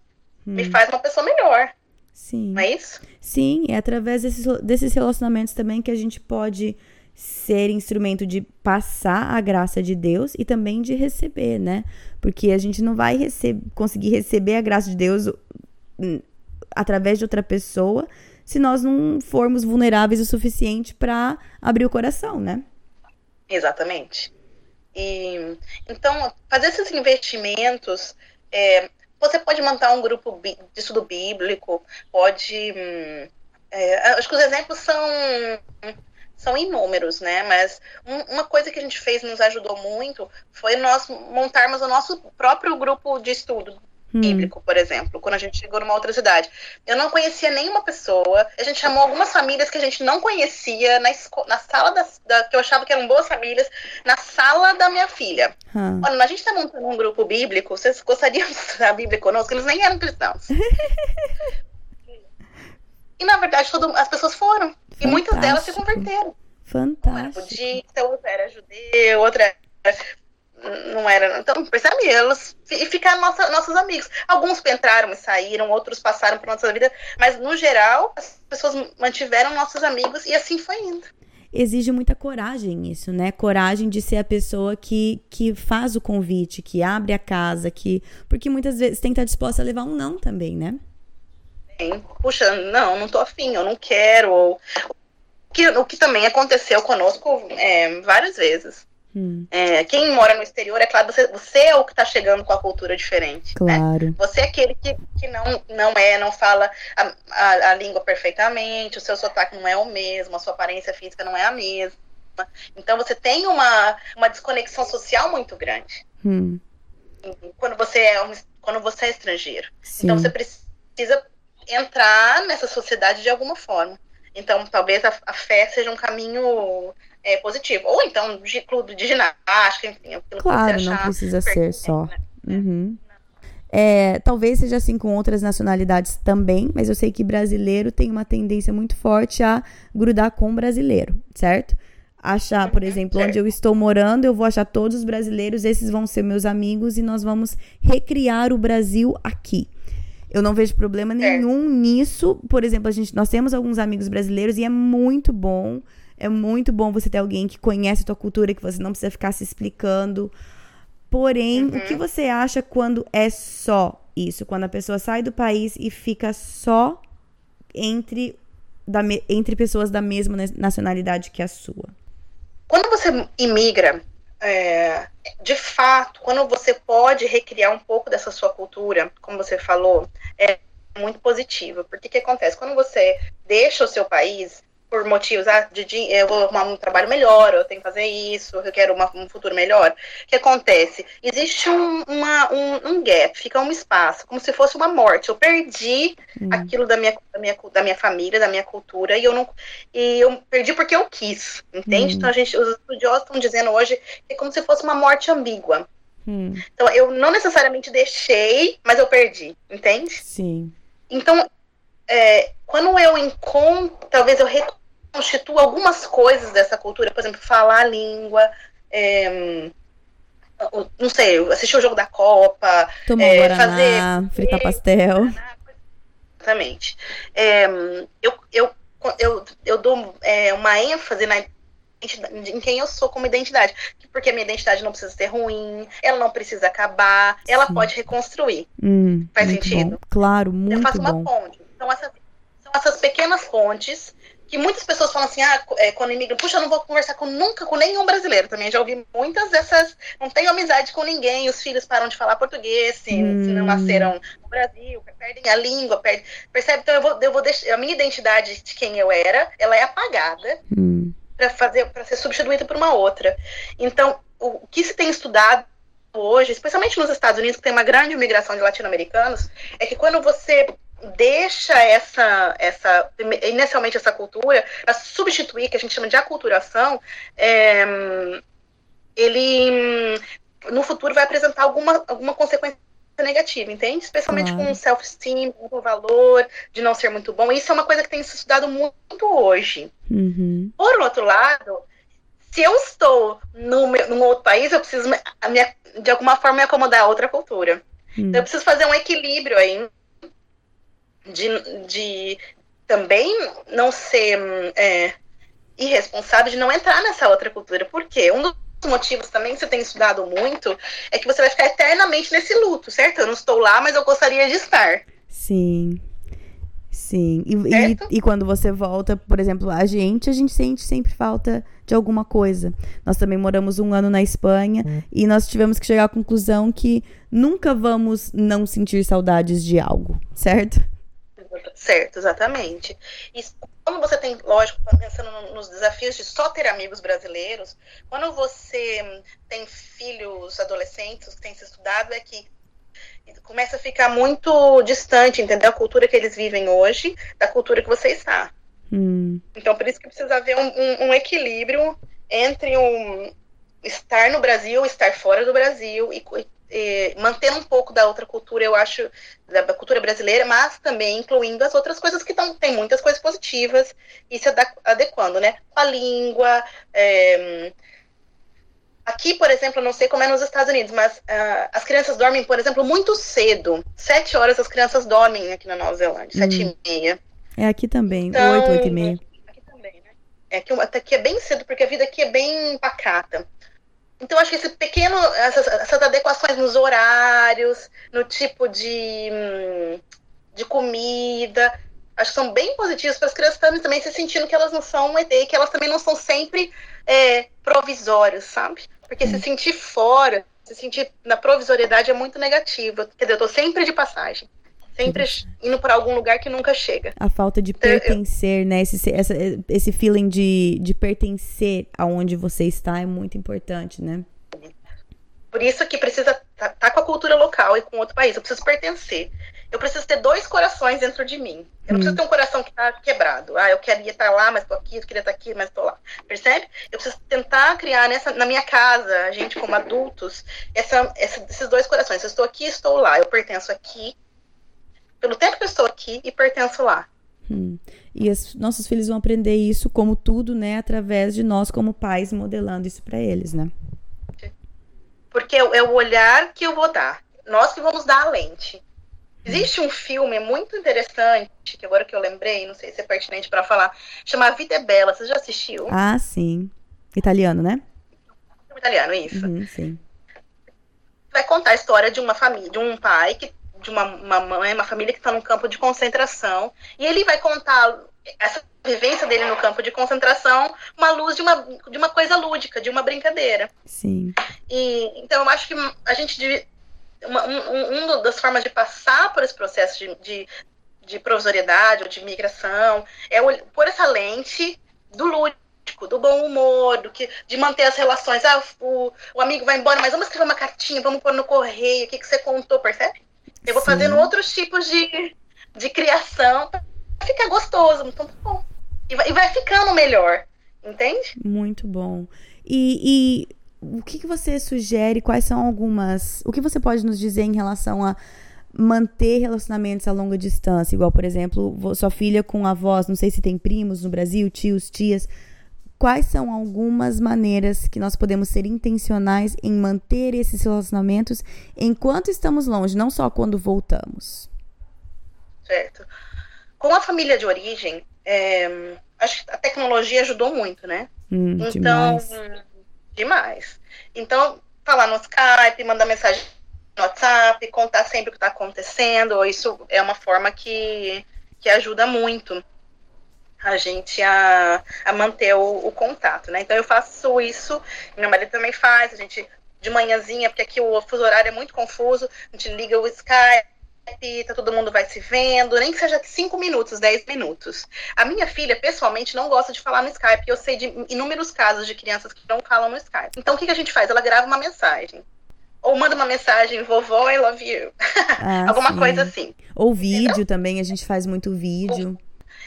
hum. me faz uma pessoa melhor. Sim. Não é isso? Sim, é através desses, desses relacionamentos também que a gente pode ser instrumento de passar a graça de Deus e também de receber, né? Porque a gente não vai receber, conseguir receber a graça de Deus hum, através de outra pessoa se nós não formos vulneráveis o suficiente para abrir o coração, né? Exatamente. E, então, fazer esses investimentos, é, você pode montar um grupo de estudo bíblico, pode. Hum, é, acho que os exemplos são são inúmeros, né? Mas um, uma coisa que a gente fez nos ajudou muito foi nós montarmos o nosso próprio grupo de estudo hum. bíblico, por exemplo, quando a gente chegou numa outra cidade. Eu não conhecia nenhuma pessoa, a gente chamou algumas famílias que a gente não conhecia na, na sala da, da, que eu achava que eram boas famílias, na sala da minha filha. Hum. Olha, a gente está montando um grupo bíblico, vocês gostariam *laughs* de estudar a Bíblia conosco? Eles nem eram cristãos. *laughs* e na verdade, todo, as pessoas foram. Fantástico. E muitas delas se converteram. Fantástico. Uma era budista, outra era judeu, outra não era. Então, percebe? Elas e ficaram nossa, nossos amigos. Alguns entraram e saíram, outros passaram por nossa vida, mas no geral, as pessoas mantiveram nossos amigos e assim foi indo. exige muita coragem isso, né? Coragem de ser a pessoa que, que faz o convite, que abre a casa, que. Porque muitas vezes tem que estar disposta a levar um não também, né? Puxa, não, não tô afim, eu não quero. Ou... O, que, o que também aconteceu conosco é, várias vezes. Hum. É, quem mora no exterior, é claro, você, você é o que está chegando com a cultura diferente. Né? Claro. Né? Você é aquele que, que não, não é, não fala a, a, a, língua perfeitamente, o seu sotaque não é o mesmo, a sua aparência física não é a mesma. Então você tem uma, uma desconexão social muito grande. Hum. Quando você é um, quando você é estrangeiro. Sim. Então você precisa entrar nessa sociedade de alguma forma. Então, talvez a, a fé seja um caminho é, positivo. Ou então, de clube de ginástica, enfim. Aquilo claro, não precisa ser só. Né? Uhum. É, talvez seja assim com outras nacionalidades também, mas eu sei que brasileiro tem uma tendência muito forte a grudar com brasileiro, certo? Achar, por uhum, exemplo, onde eu estou morando, eu vou achar todos os brasileiros, esses vão ser meus amigos e nós vamos recriar o Brasil aqui. Eu não vejo problema nenhum nisso. Por exemplo, a gente, nós temos alguns amigos brasileiros e é muito bom é muito bom você ter alguém que conhece a tua cultura, que você não precisa ficar se explicando. Porém, uhum. o que uhum. você acha quando é só isso? Quando a pessoa sai do país e fica só entre, da, entre pessoas da mesma nacionalidade que a sua? Quando você imigra, é, de fato, quando você pode recriar um pouco dessa sua cultura, como você falou, é muito positivo. Porque o que acontece? Quando você deixa o seu país, por motivos, ah, de, de, eu vou arrumar um trabalho melhor, eu tenho que fazer isso, eu quero uma, um futuro melhor. O que acontece? Existe um, uma, um, um, gap, fica um espaço, como se fosse uma morte. Eu perdi hum. aquilo da minha, da, minha, da minha família, da minha cultura, e eu não. E eu perdi porque eu quis, entende? Hum. Então a gente, os estudiosos estão dizendo hoje que é como se fosse uma morte ambígua. Hum. Então eu não necessariamente deixei, mas eu perdi, entende? Sim. Então, é, quando eu encontro, talvez eu reconstituo algumas coisas dessa cultura, por exemplo, falar a língua, é, não sei, assistir o jogo da Copa, Tomar é, guaraná, fazer fritar pastel. Exatamente. É, eu, eu, eu, eu dou é, uma ênfase na em quem eu sou como identidade. Porque a minha identidade não precisa ser ruim, ela não precisa acabar, ela Sim. pode reconstruir. Hum, Faz sentido? Bom. Claro, muito bom. Eu faço uma ponte. Então, essas, são essas pequenas pontes que muitas pessoas falam assim, ah, é, quando imigram, puxa, eu não vou conversar com nunca com nenhum brasileiro. Também já ouvi muitas dessas, não tenho amizade com ninguém, os filhos param de falar português, se, hum. se não hum. nasceram no Brasil, perdem a língua, perdem, percebe? Então eu vou, eu vou deixar, a minha identidade de quem eu era, ela é apagada hum. para fazer, para ser substituída por uma outra. Então, o, o que se tem estudado hoje, especialmente nos Estados Unidos, que tem uma grande imigração de latino-americanos, é que quando você deixa essa, essa inicialmente essa cultura para substituir, que a gente chama de aculturação, é, ele no futuro vai apresentar alguma, alguma consequência negativa, entende? Especialmente com self-esteem, com o valor de não ser muito bom. Isso é uma coisa que tem se estudado muito hoje. Uhum. Por outro lado, se eu estou no meu, num outro país, eu preciso me, de alguma forma me acomodar a outra cultura. Uhum. Então, eu preciso fazer um equilíbrio aí de, de também não ser é, irresponsável, de não entrar nessa outra cultura. Por quê? Um dos motivos também que você tem estudado muito é que você vai ficar eternamente nesse luto, certo? Eu não estou lá, mas eu gostaria de estar. Sim. Sim. E, e, e, quando você volta, por exemplo, a gente, a gente sente sempre falta de alguma coisa. Nós também moramos um ano na Espanha hum. e nós tivemos que chegar à conclusão que nunca vamos não sentir saudades de algo, certo? Certo, exatamente. E quando você tem, lógico, pensando nos desafios de só ter amigos brasileiros, quando você tem filhos adolescentes que têm se estudado, é que começa a ficar muito distante, entendeu? A cultura que eles vivem hoje da cultura que você está. Hum. Então, por isso que precisa haver um, um, um equilíbrio entre um estar no Brasil, estar fora do Brasil e, eh, mantendo um pouco da outra cultura, eu acho, da cultura brasileira, mas também incluindo as outras coisas que tão, tem muitas coisas positivas e se adequando, né? Com a língua. É... Aqui, por exemplo, eu não sei como é nos Estados Unidos, mas uh, as crianças dormem, por exemplo, muito cedo. Sete horas as crianças dormem aqui na Nova Zelândia, hum. sete e meia. É aqui também, então, oito, oito e meia. Aqui também, né? É que até aqui é bem cedo, porque a vida aqui é bem pacata. Então, acho que esse pequeno, essas, essas adequações nos horários, no tipo de, hum, de comida, acho que são bem positivas para as crianças também se sentindo que elas não são um ET, que elas também não são sempre é, provisórias, sabe? Porque se sentir fora, se sentir na provisoriedade é muito negativo. Quer dizer, eu tô sempre de passagem. Sempre indo para algum lugar que nunca chega. A falta de pertencer, né? Esse, essa, esse feeling de, de pertencer aonde você está é muito importante, né? Por isso que precisa estar tá, tá com a cultura local e com outro país. Eu preciso pertencer. Eu preciso ter dois corações dentro de mim. Eu não hum. preciso ter um coração que está quebrado. Ah, eu queria estar lá, mas estou aqui. Eu queria estar aqui, mas estou lá. Percebe? Eu preciso tentar criar nessa, na minha casa, a gente como adultos, essa, essa, esses dois corações. Eu estou aqui, estou lá. Eu pertenço aqui, pelo tempo que eu estou aqui, e pertenço lá. Hum. E os nossos filhos vão aprender isso, como tudo, né, através de nós como pais modelando isso para eles, né? Porque é o olhar que eu vou dar. Nós que vamos dar a lente. Existe um filme muito interessante, que agora que eu lembrei, não sei se é pertinente para falar, chama A Vida é Bela. Você já assistiu? Ah, sim. Italiano, né? Italiano, isso. Uhum, sim. Vai contar a história de uma família, de um pai que de uma, uma mãe, uma família que está num campo de concentração, e ele vai contar essa vivência dele no campo de concentração, uma luz de uma, de uma coisa lúdica, de uma brincadeira. Sim. E então eu acho que a gente uma, um, uma das formas de passar por esse processo de, de, de provisoriedade ou de migração é por essa lente do lúdico, do bom humor, do que, de manter as relações. Ah, o, o amigo vai embora, mas vamos escrever uma cartinha, vamos pôr no correio, o que, que você contou, percebe? Eu vou Sim. fazendo outros tipos de, de criação para ficar gostoso. Tá bom. E vai, e vai ficando melhor, entende? Muito bom. E, e o que, que você sugere? Quais são algumas. O que você pode nos dizer em relação a manter relacionamentos a longa distância? Igual, por exemplo, sua filha com avós, não sei se tem primos no Brasil, tios, tias. Quais são algumas maneiras que nós podemos ser intencionais em manter esses relacionamentos enquanto estamos longe, não só quando voltamos? Certo. Com a família de origem, é, acho que a tecnologia ajudou muito, né? Hum, então, demais demais. Então, falar no Skype, mandar mensagem no WhatsApp, contar sempre o que está acontecendo, isso é uma forma que, que ajuda muito a gente a, a manter o, o contato, né? Então eu faço isso, meu marido também faz, a gente de manhãzinha, porque aqui o fuso horário é muito confuso, a gente liga o Skype, tá, todo mundo vai se vendo, nem que seja 5 minutos, 10 minutos. A minha filha, pessoalmente, não gosta de falar no Skype, eu sei de inúmeros casos de crianças que não falam no Skype. Então, o que, que a gente faz? Ela grava uma mensagem. Ou manda uma mensagem, vovó, I love you. *laughs* Ah, Alguma sim. coisa assim. Ou vídeo Entendeu? também, a gente faz muito vídeo.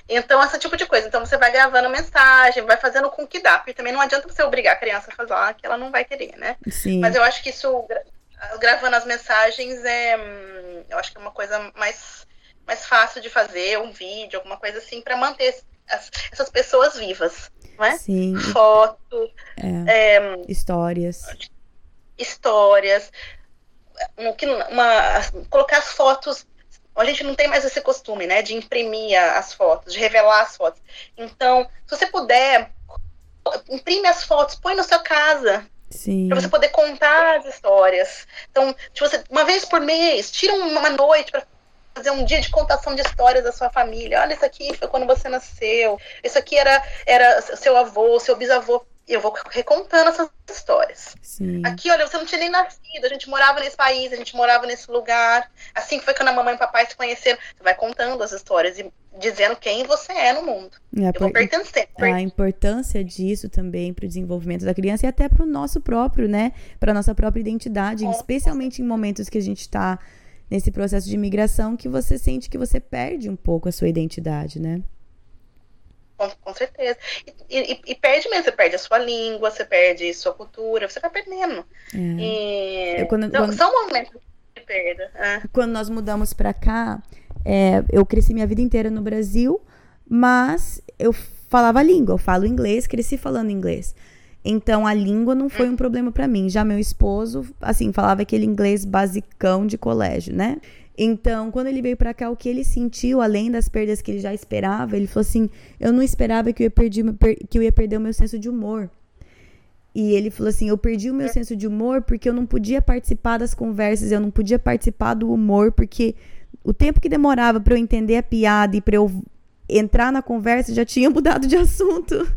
Então, esse tipo de coisa. Então, você vai gravando mensagem, vai fazendo com que dá. Porque também não adianta você obrigar a criança a fazer lá que ela não vai querer, né? Sim. Mas eu acho que isso gravando as mensagens é, hum, eu acho que é uma coisa mais, mais fácil de fazer, um vídeo, alguma coisa assim, para manter as, essas pessoas vivas, não é? Sim. Foto, é. É, histórias. Histórias. Uma, colocar as fotos a gente não tem mais esse costume, né, de imprimir as fotos, de revelar as fotos. Então, se você puder, imprime as fotos, põe na sua casa, para você poder contar as histórias. Então, se você, uma vez por mês, tira uma noite para fazer um dia de contação de histórias da sua família. Olha, isso aqui foi quando você nasceu. Isso aqui era, era seu avô, seu bisavô eu vou recontando essas histórias. Sim. Aqui, olha, você não tinha nem nascido, a gente morava nesse país, a gente morava nesse lugar. Assim foi quando a mamãe e o papai se conheceram. Você vai contando as histórias e dizendo quem você é no mundo. É, eu vou pertencer. A importância disso também para o desenvolvimento da criança e até para o nosso próprio, né? Para nossa própria identidade, é. especialmente em momentos que a gente está nesse processo de imigração, que você sente que você perde um pouco a sua identidade, né? Com, com certeza. E, e, e, perde mesmo, você perde a sua língua, você perde sua cultura, você vai perdendo. É. E... quando, então, quando... São momentos de perda. É. Quando nós mudamos para cá, é, eu cresci minha vida inteira no Brasil, mas eu falava a língua, eu falo inglês, cresci falando inglês. Então a língua não foi um problema para mim. Já meu esposo, assim, falava aquele inglês basicão de colégio, né? Então, quando ele veio para cá, o que ele sentiu, além das perdas que ele já esperava, ele falou assim: eu não esperava que eu ia, perder, que eu ia perder o meu senso de humor. E ele falou assim: eu perdi o meu senso de humor porque eu não podia participar das conversas, eu não podia participar do humor, porque o tempo que demorava para eu entender a piada e para eu entrar na conversa já tinha *laughs* mudado de assunto.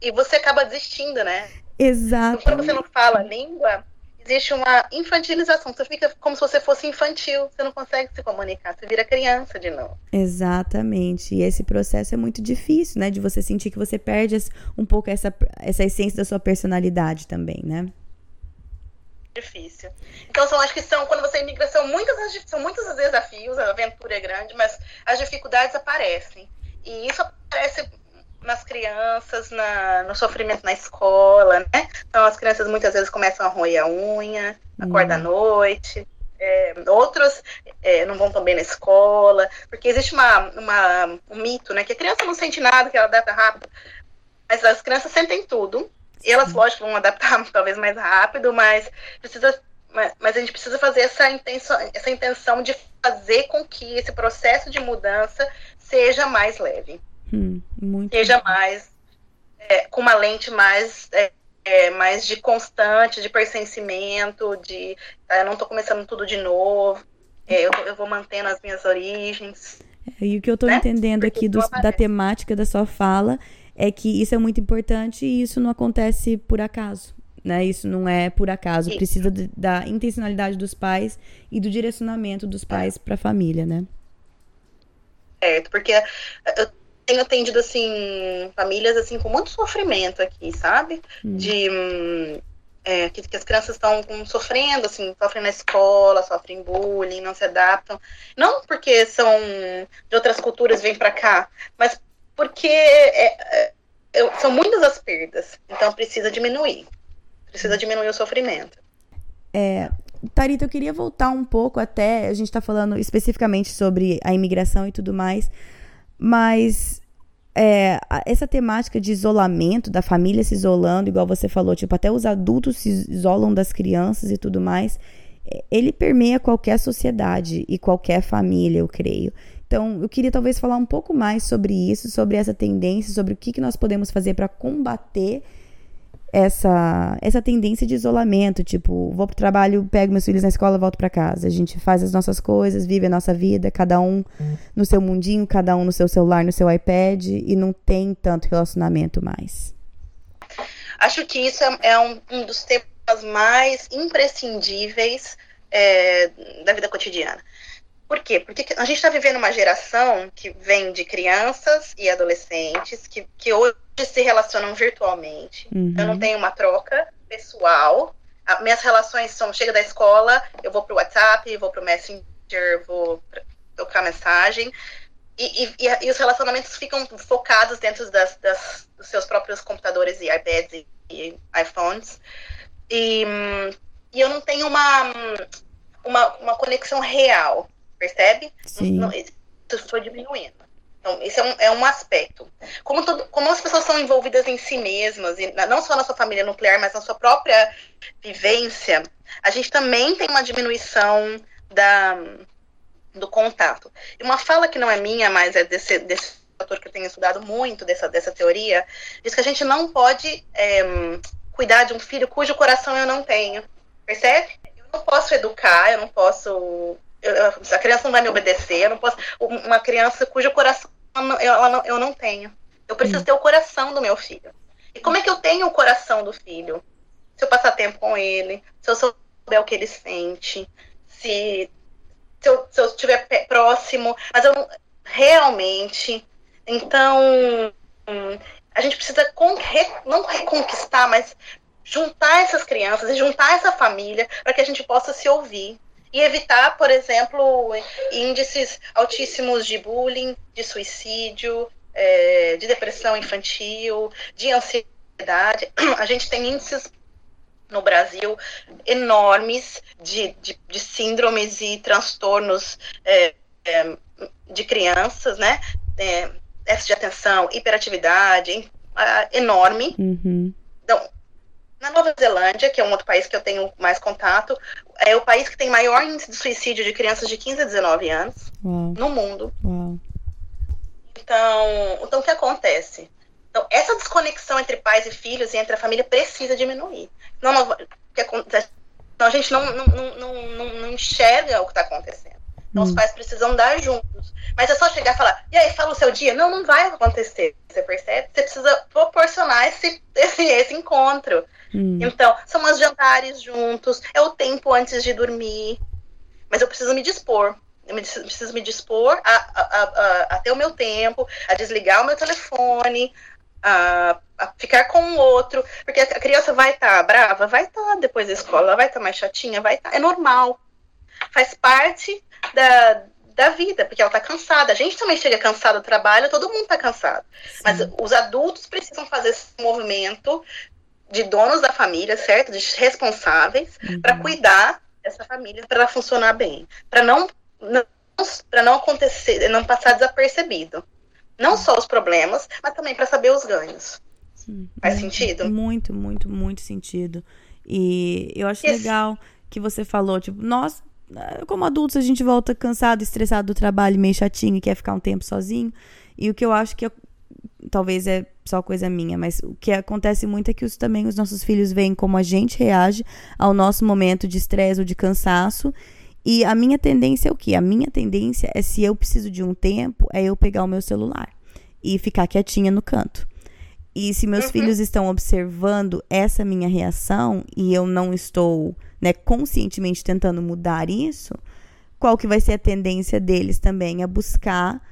E você acaba desistindo, né? Exato. Quando você não fala língua, existe uma infantilização. Você fica como se você fosse infantil, você não consegue se comunicar, você vira criança de novo. Exatamente. E esse processo é muito difícil, né? De você sentir que você perde um pouco essa, essa essência da sua personalidade também, né? Difícil. Então, são, acho que são, quando você imigra, são muitas, são muitos os desafios, a aventura é grande, mas as dificuldades aparecem. E isso aparece nas crianças, na, no sofrimento na escola, né? Então as crianças muitas vezes começam a roer a unha, acordam hum. à noite. É, outros é, não vão tão bem na escola, porque existe uma, uma, um mito, né? Que a criança não sente nada, que ela adapta rápido. Mas as crianças sentem tudo. E elas, lógico, vão adaptar *laughs* talvez mais rápido, mas precisa. Mas, mas a gente precisa fazer essa intenção, essa intenção de fazer com que esse processo de mudança seja mais leve. Hum, seja mais é, com uma lente mais é, é, mais de constante, de pertencimento, de tá, eu não estou começando tudo de novo, é, eu, eu, vou mantendo as minhas origens. É, e o que eu estou né? entendendo Porque aqui do, da temática da sua fala é que isso é muito importante e isso não acontece por acaso. Né? Isso não é por acaso, isso. precisa de, da intencionalidade dos pais e do direcionamento dos pais para a família, né? Certo, porque eu tenho atendido, assim, famílias, assim, com muito sofrimento aqui, sabe? Hum. De... Hum, é, que, que, as crianças estão sofrendo, assim, sofrem na escola, sofrem bullying, não se adaptam. Não porque são de outras culturas vêm para cá, mas porque é, é, são muitas as perdas. Então precisa diminuir. Precisa diminuir o sofrimento. É, Tarita, eu queria voltar um pouco até. A gente está falando especificamente sobre a imigração e tudo mais. Mas é, essa temática de isolamento, da família se isolando, igual você falou, tipo, até os adultos se isolam das crianças e tudo mais, é, ele permeia qualquer sociedade e qualquer família, eu creio. Então, eu queria talvez falar um pouco mais sobre isso, sobre essa tendência, sobre o que, que nós podemos fazer para combater essa essa tendência de isolamento, tipo, vou pro trabalho, pego meus filhos na escola, volto para casa. A gente faz as nossas coisas, vive a nossa vida, cada um no seu mundinho, cada um no seu celular, no seu iPad e não tem tanto relacionamento mais. Acho que isso é, é um, um, dos temas mais imprescindíveis é, da vida cotidiana. Por quê? Porque a gente está vivendo uma geração que vem de crianças e adolescentes que, que hoje se relacionam virtualmente. Uhum. Eu não tenho uma troca pessoal. A, minhas relações são, chega da escola, eu vou para o WhatsApp, vou para o Messenger, vou trocar mensagem. E, e, e, os relacionamentos ficam focados dentro das, das, dos seus próprios computadores e iPads e, e iPhones. E, e, eu não tenho uma, uma, uma conexão real, percebe? Sim. Não, isso foi diminuindo. Então, esse é um, é um aspecto. Como, todo, como as pessoas são envolvidas em si mesmas, e não só na sua família nuclear, mas na sua própria vivência, a gente também tem uma diminuição da, do contato. E uma fala que não é minha, mas é desse, desse autor que eu tenho estudado muito, dessa, dessa teoria, diz que a gente não pode é, cuidar de um filho cujo coração eu não tenho. Percebe? Eu não posso educar, eu não posso a criança não vai me obedecer, eu não posso. Uma criança cujo coração eu, não, eu não tenho. Eu preciso hum. ter o coração do meu filho. E como é que eu tenho o coração do filho? Se eu passar tempo com ele, se eu souber o que ele sente, se, se, eu, se eu estiver próximo, mas eu não, realmente. Então, hum, a gente precisa con, re, não reconquistar, mas juntar essas crianças e juntar essa família para que a gente possa se ouvir e evitar, por exemplo, índices altíssimos de bullying, de suicídio, é, de depressão infantil, de ansiedade. *clears throat* A gente tem índices no Brasil enormes de, de, de síndromes e transtornos é, é, de crianças, né? É, de atenção, hiperatividade, enorme. Uhum. Na Nova Zelândia, que é um outro país que eu tenho mais contato, é o país que tem maior índice de suicídio de crianças de 15 a 19 anos no mundo. Então, então, o que acontece? Então, essa desconexão entre pais e filhos e entre a família precisa diminuir. Não, não? Então, a gente não, não, não, não enxerga o que está acontecendo. Então, os Hum. pais precisam dar juntos. Mas é só chegar e falar, e aí, fala o seu dia? Não, não vai acontecer. Você percebe? Você precisa proporcionar esse, *laughs* esse, esse encontro. Hum. Então, são os jantares juntos, é o tempo antes de dormir. Mas eu preciso me dispor. Eu me- preciso me dispor a, a, a, a- ter o meu tempo, a desligar o meu telefone, a, a ficar com o outro. Porque a criança vai estar brava? Vai estar depois da escola, ela vai estar mais chatinha? Vai estar. É normal. Faz parte da, da vida, porque ela está cansada. A gente também chega cansado do trabalho, todo mundo está cansado. Mas Sim. os adultos precisam fazer esse movimento de donos da família, certo? De responsáveis Uhum. para cuidar dessa família para ela funcionar bem, para não, não para não acontecer, não passar desapercebido. Não só os problemas, mas também para saber os ganhos. Sim. Faz Muito, sentido? Muito, muito, muito sentido. E eu acho Esse- legal que você falou, tipo, nós, como adultos, a gente volta cansado, estressado do trabalho, meio chatinho, e quer ficar um tempo sozinho. E o que eu acho que eu- talvez é só coisa minha, mas o que acontece muito é que os, também os nossos filhos veem como a gente reage ao nosso momento de estresse ou de cansaço. E a minha tendência é o quê? A minha tendência é se eu preciso de um tempo, é eu pegar o meu celular e ficar quietinha no canto. E se meus Uhum. filhos estão observando essa minha reação e eu não estou, né, conscientemente tentando mudar isso, qual que vai ser a tendência deles também a buscar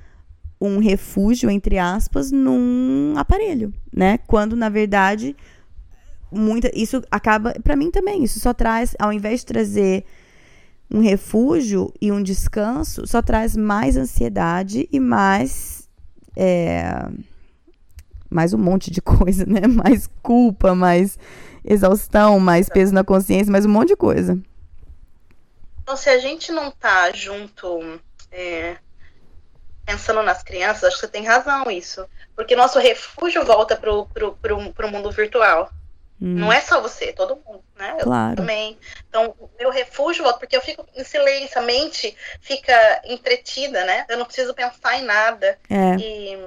um refúgio entre aspas num aparelho, né? Quando na verdade muita isso acaba para mim também, isso só traz ao invés de trazer um refúgio e um descanso, só traz mais ansiedade e mais é, mais um monte de coisa, né? *laughs* Mais culpa, mais exaustão, mais peso na consciência, mais um monte de coisa. Então, se a gente não tá junto é, pensando nas crianças, acho que você tem razão isso. Porque nosso refúgio volta pro, pro, pro, pro mundo virtual. Hum, Não é só você, todo mundo, né? Eu Claro. também. Então, o meu refúgio volta, porque eu fico em silêncio, a mente fica entretida, né? Eu não preciso pensar em nada. É, E,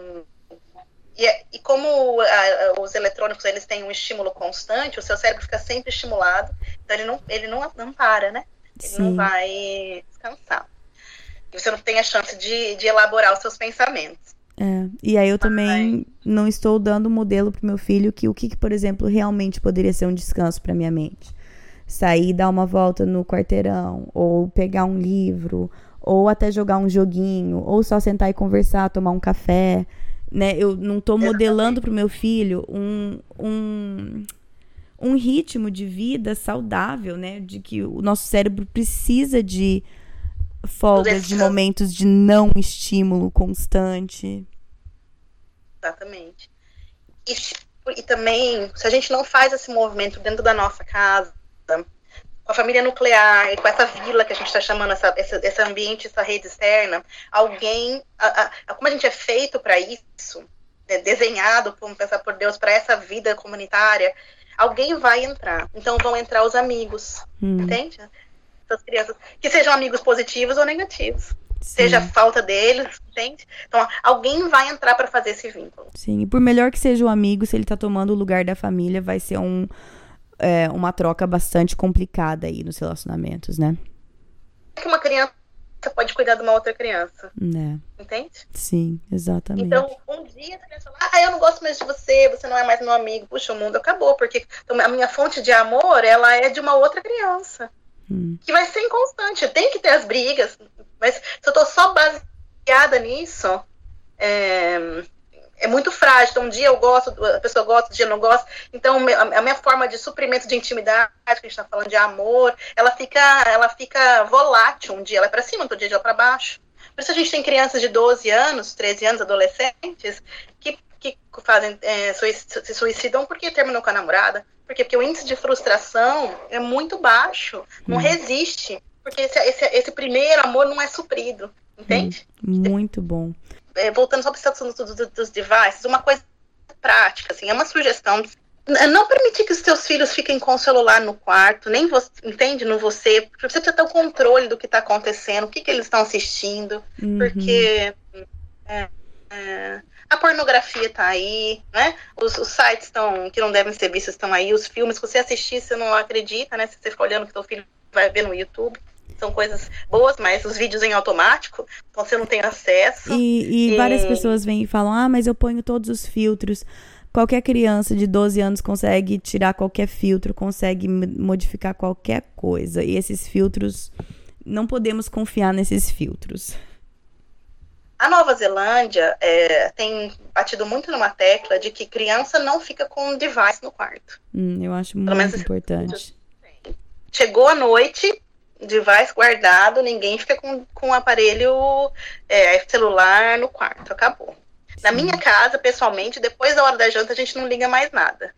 e, e como a- os eletrônicos eles têm um estímulo constante, o seu cérebro fica sempre estimulado, então ele não, ele não, não para, né? Ele não sim. vai descansar. E você não tem a chance de, de elaborar os seus pensamentos. É, e aí eu também não estou dando modelo pro meu filho que o que, que, por exemplo, realmente poderia ser um descanso para minha mente. Sair, dar uma volta no quarteirão, ou pegar um livro, ou até jogar um joguinho, ou só sentar e conversar, tomar um café, né? Eu não tô modelando pro meu filho um, um, um ritmo de vida saudável, né? De que o nosso cérebro precisa de folgas, de momentos de não estímulo constante. Exatamente. E, e também, se a gente não faz esse movimento dentro da nossa casa, com a família nuclear e com essa vila que a gente está chamando, essa, esse, esse ambiente, essa rede externa, alguém, a, a, como a gente é feito para isso, né, desenhado, vamos pensar por Deus, para essa vida comunitária, alguém vai entrar. Então vão entrar os amigos, Hum, entende? Das crianças, que sejam amigos positivos ou negativos, sim, seja a falta deles, entende? Então alguém vai entrar para fazer esse vínculo. sim. E por melhor que seja o amigo, se ele tá tomando o lugar da família, vai ser um, é, uma troca bastante complicada aí nos relacionamentos, né? que uma criança pode cuidar de uma outra criança, Né? entende? Sim, exatamente. Então, um dia a criança fala, ah, eu não gosto mais de você, você não é mais meu amigo, puxa, o mundo acabou, porque a minha fonte de amor, ela é de uma outra criança, Hum, que vai ser inconstante, tem que ter as brigas, mas se eu tô só baseada nisso, é, é muito frágil, então um dia eu gosto, a pessoa gosta, outro dia eu não gosta, então a minha forma de suprimento de intimidade, que a gente tá falando de amor, ela fica, ela fica volátil, um dia ela é para cima, outro dia ela é para baixo. Por isso a gente tem crianças de 12 anos, 13 anos, adolescentes, que, que fazem, é, se suicidam porque terminou com a namorada. Por quê? Porque o índice de frustração é muito baixo, não Hum. resiste. Porque esse, esse, esse primeiro amor não é suprido, entende? muito bom. É, voltando só para esse assunto dos, dos devices, uma coisa prática, assim, é uma sugestão. não permitir que os seus filhos fiquem com o celular no quarto, nem você, entende? No você, porque você precisa ter o controle do que está acontecendo, o que, que eles estão assistindo, uhum. porque é, é, a pornografia está aí, né? Os, os sites estão que não devem ser vistos estão aí, os filmes que você assistir, você não acredita, né? Se você ficar olhando que seu filho vai ver no YouTube são coisas boas, mas os vídeos em automático, então você não tem acesso. E, e, e, várias pessoas vêm e falam: ah, mas eu ponho todos os filtros. Qualquer criança de 12 anos consegue tirar qualquer filtro, consegue modificar qualquer coisa. E esses filtros, não podemos confiar nesses filtros. A Nova Zelândia é, tem batido muito numa tecla de que criança não fica com um device no quarto. Hum, eu acho muito importante. Chegou a noite, device guardado, ninguém fica com, com o aparelho é, celular no quarto, acabou. Sim. Na minha casa, pessoalmente, depois da hora da janta, a gente não liga mais nada.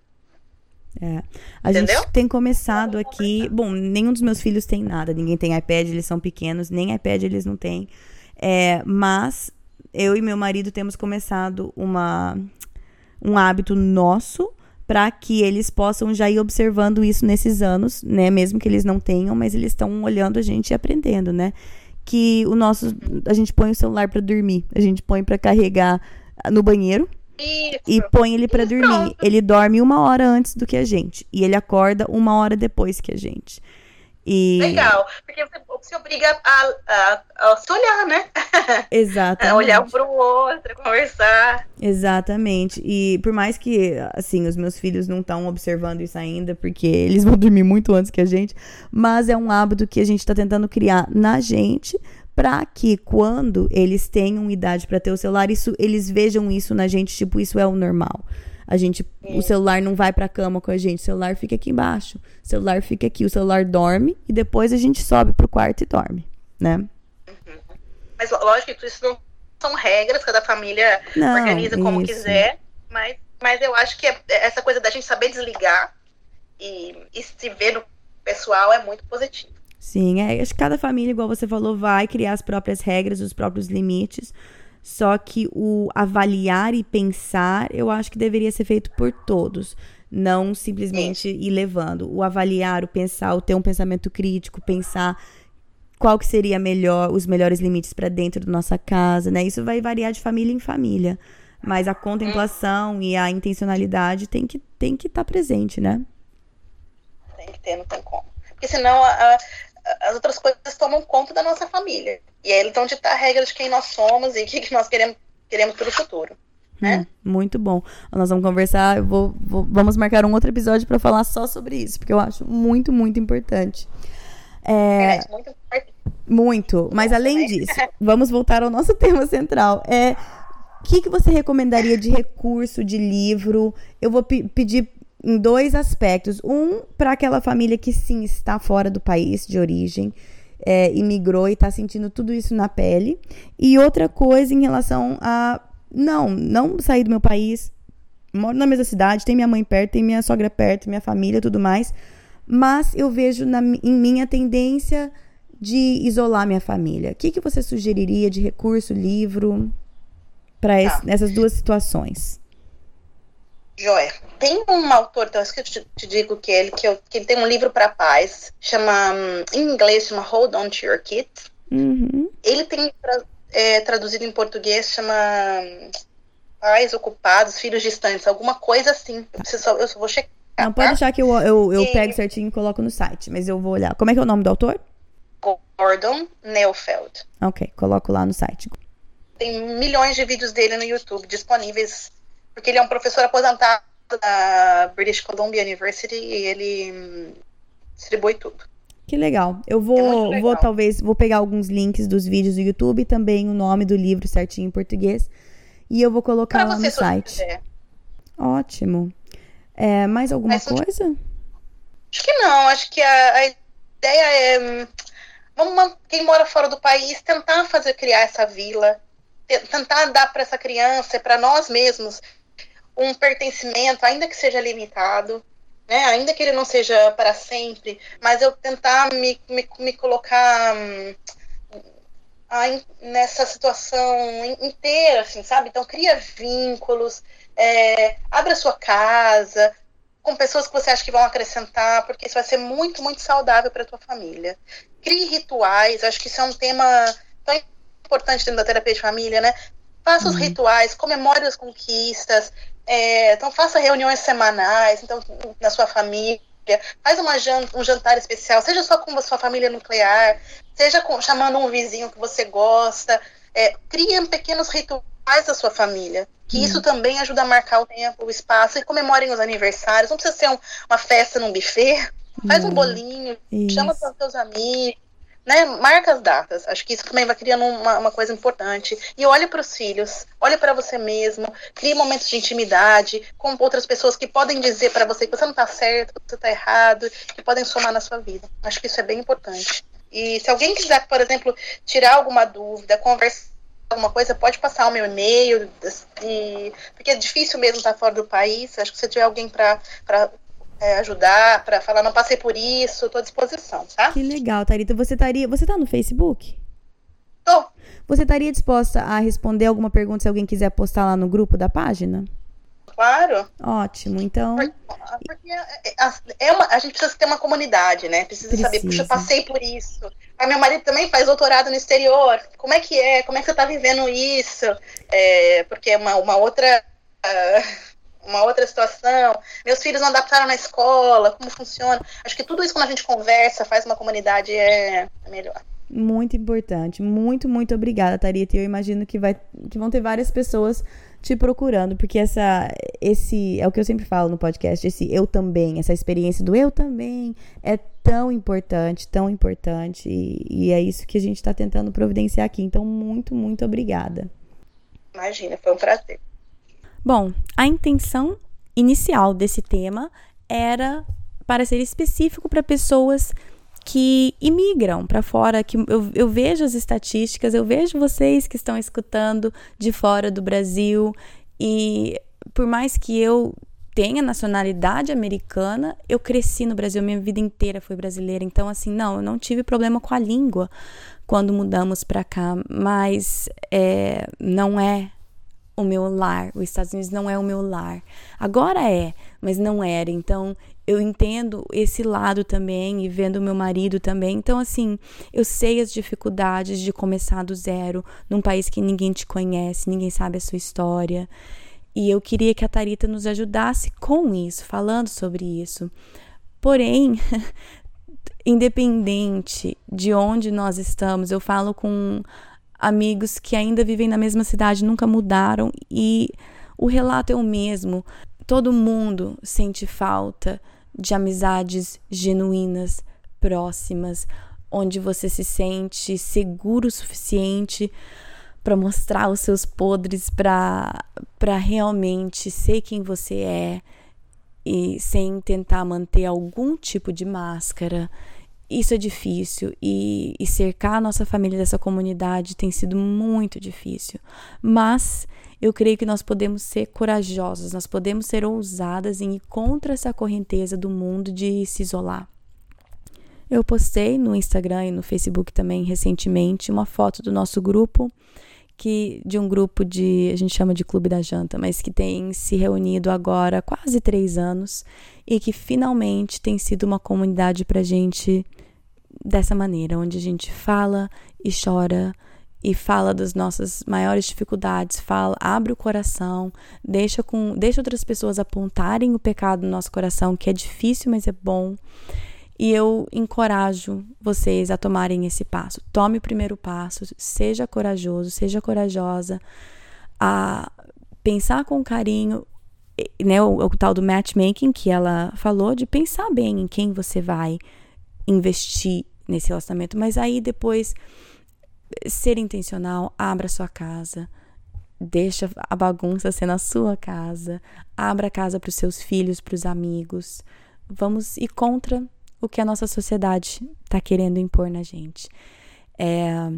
É. A Entendeu? gente tem começado aqui. Bom, nenhum dos meus filhos tem nada. Ninguém tem iPad, eles são pequenos, nem iPad eles não têm. É, mas eu e meu marido temos começado uma, um hábito nosso para que eles possam já ir observando isso nesses anos, né? Mesmo que eles não tenham, mas eles estão olhando a gente e aprendendo, né? Que o nosso, a gente põe o celular para dormir, a gente põe para carregar no banheiro isso. e põe ele para dormir. Ele dorme uma hora antes do que a gente e ele acorda uma hora depois que a gente. E... Legal, porque você se obriga a, a, a se olhar, né? Exatamente. *laughs* a olhar um para o outro, conversar. Exatamente. E por mais que, assim, os meus filhos não estão observando isso ainda, porque eles *laughs* vão dormir muito antes que a gente, mas é um hábito que a gente está tentando criar na gente para que quando eles tenham idade para ter o celular, isso, eles vejam isso na gente, tipo, isso é o normal. A gente, é. o celular não vai pra cama com a gente, o celular fica aqui embaixo, o celular fica aqui, o celular dorme e depois a gente sobe pro quarto e dorme, né? Uhum. Mas lógico que isso não são regras, cada família não, organiza como isso. quiser, mas, mas eu acho que é, é essa coisa da gente saber desligar e, e se ver no pessoal é muito positivo. Sim, é, acho que cada família, igual você falou, vai criar as próprias regras, os próprios limites. Só que o avaliar e pensar, eu acho que deveria ser feito por todos. Não simplesmente ir levando. O avaliar, o pensar, o ter um pensamento crítico, pensar qual que seria melhor, os melhores limites para dentro da nossa casa, né? Isso vai variar de família em família. Mas a contemplação e a intencionalidade tem que tem que estar tá presente, né? Tem que ter, não tem como. Porque senão a, a, as outras coisas tomam conta da nossa família. E aí eles vão ditar regras de quem nós somos e o que, que nós queremos, queremos para o futuro. Né? Hum, muito bom. Nós vamos conversar, vou, vou, vamos marcar um outro episódio para falar só sobre isso, porque eu acho muito, muito importante. É, é muito importante. Muito. Mas além disso, vamos voltar ao nosso *laughs* tema central. É, o que, que você recomendaria de recurso, de livro? Eu vou pedir em dois aspectos. Um, para aquela família que sim está fora do país de origem é, imigrou e está sentindo tudo isso na pele. E outra coisa em relação a. Não, não sair do meu país. Moro na mesma cidade, tem minha mãe perto, tem minha sogra perto, minha família tudo mais. Mas eu vejo na, em mim a tendência de isolar minha família. O que, que você sugeriria de recurso, livro, para tá. essas duas situações? Joia. Tem um autor, então, que eu te, te digo que ele, que, eu, que ele tem um livro para paz, chama, hum, em inglês, chama Hold On To Your Kids. Uhum. Ele tem é, traduzido em português, chama hum, Pais Ocupados, Filhos Distantes, alguma coisa assim. Eu, preciso, eu só vou checar. Não, pode tá? deixar que eu, eu, eu e... pego certinho e coloco no site, mas eu vou olhar. Como é que é o nome do autor? Gordon Neufeld. Ok, coloco lá no site. Tem milhões de vídeos dele no YouTube disponíveis porque ele é um professor aposentado da British Columbia University e ele hum, distribui tudo. Que legal. Eu vou, é vou talvez, vou pegar alguns links dos vídeos do YouTube e também o nome do livro certinho em português. E eu vou colocar pra lá no site. Quiser. Ótimo. É, mais alguma Mas, coisa? Acho que não. Acho que a, a ideia é hum, vamos, quem mora fora do país tentar fazer criar essa vila, tentar dar para essa criança, para nós mesmos, um pertencimento, ainda que seja limitado, né? ainda que ele não seja para sempre, mas eu tentar me, me, me colocar hum, nessa situação inteira, assim, sabe? Então, cria vínculos, é, abra sua casa, com pessoas que você acha que vão acrescentar, porque isso vai ser muito, muito saudável para tua família. Crie rituais, acho que isso é um tema tão importante dentro da terapia de família, né? Faça os uhum. rituais, comemore as conquistas, é, então faça reuniões semanais, então na sua família, faz uma um jantar especial, seja só com a sua família nuclear, seja com, chamando um vizinho que você gosta, é, crie pequenos rituais da sua família que hum. isso também ajuda a marcar o tempo, o espaço, e comemorem os aniversários. Não precisa ser um, uma festa num buffet, faz um hum. bolinho, isso. chama seus amigos, né? Marca as datas. Acho que isso também vai criando uma, uma coisa importante. E olhe para os filhos, olhe para você mesmo, crie momentos de intimidade com outras pessoas que podem dizer para você que você não está certo, que você está errado, que podem somar na sua vida. Acho que isso é bem importante. E se alguém quiser, por exemplo, tirar alguma dúvida, conversar alguma coisa, pode passar o meu e-mail, e, porque é difícil mesmo estar fora do país. Acho que se tiver alguém para é, ajudar, para falar, não passei por isso, estou à disposição, tá? Que legal, Tarita. Você estaria. Você tá no Facebook? Tô. Você estaria disposta a responder alguma pergunta se alguém quiser postar lá no grupo da página? Claro. Ótimo, então. Porque é, é uma, a gente precisa ter uma comunidade, né? Precisa, precisa. saber, puxa, passei por isso. A meu marido também faz doutorado no exterior. Como é que é? Como é que você está vivendo isso? É, porque é uma, uma outra. Uh, uma outra situação. Meus filhos não adaptaram na escola, como funciona. Acho que tudo isso, quando a gente conversa, faz uma comunidade, é, é melhor. Muito importante. Muito, muito obrigada, Tarita. Eu imagino que, vai, que vão ter várias pessoas te procurando, porque essa esse é o que eu sempre falo no podcast, esse eu também, essa experiência do eu também é tão importante, tão importante e, e é isso que a gente está tentando providenciar aqui. Então, muito, muito obrigada. Imagina, foi um prazer. Bom, a intenção inicial desse tema era para ser específico para pessoas que imigram para fora, que eu, eu vejo as estatísticas, eu vejo vocês que estão escutando de fora do Brasil e por mais que eu tenha nacionalidade americana, eu cresci no Brasil, minha vida inteira foi brasileira, então assim, não, eu não tive problema com a língua quando mudamos para cá, mas é, não é o meu lar. Os Estados Unidos não é o meu lar. Agora é, mas não era. Então, eu entendo esse lado também e vendo meu marido também. Então, assim, eu sei as dificuldades de começar do zero num país que ninguém te conhece, ninguém sabe a sua história. E eu queria que a Tarita nos ajudasse com isso, falando sobre isso. Porém, *laughs* independente de onde nós estamos, eu falo com amigos que ainda vivem na mesma cidade, nunca mudaram e o relato é o mesmo. Todo mundo sente falta de amizades genuínas, próximas, onde você se sente seguro o suficiente para mostrar os seus podres, para realmente ser quem você é e sem tentar manter algum tipo de máscara isso é difícil e, e, cercar a nossa família dessa comunidade tem sido muito difícil. Mas eu creio que nós podemos ser corajosos, nós podemos ser ousadas em ir contra essa correnteza do mundo de se isolar. Eu postei no Instagram e no Facebook também recentemente uma foto do nosso grupo que de um grupo de a gente chama de Clube da Janta, mas que tem se reunido agora há quase três anos e que finalmente tem sido uma comunidade para gente dessa maneira, onde a gente fala e chora e fala das nossas maiores dificuldades, fala, abre o coração, deixa com, deixa outras pessoas apontarem o pecado no nosso coração, que é difícil, mas é bom. E eu encorajo vocês a tomarem esse passo. Tome o primeiro passo, seja corajoso, seja corajosa a pensar com carinho, né, o, o tal do matchmaking que ela falou, de pensar bem em quem você vai investir nesse relacionamento, mas aí depois ser intencional, abra sua casa, deixa a bagunça ser na sua casa, abra a casa para os seus filhos, para os amigos. Vamos ir contra o que a nossa sociedade está querendo impor na gente. É,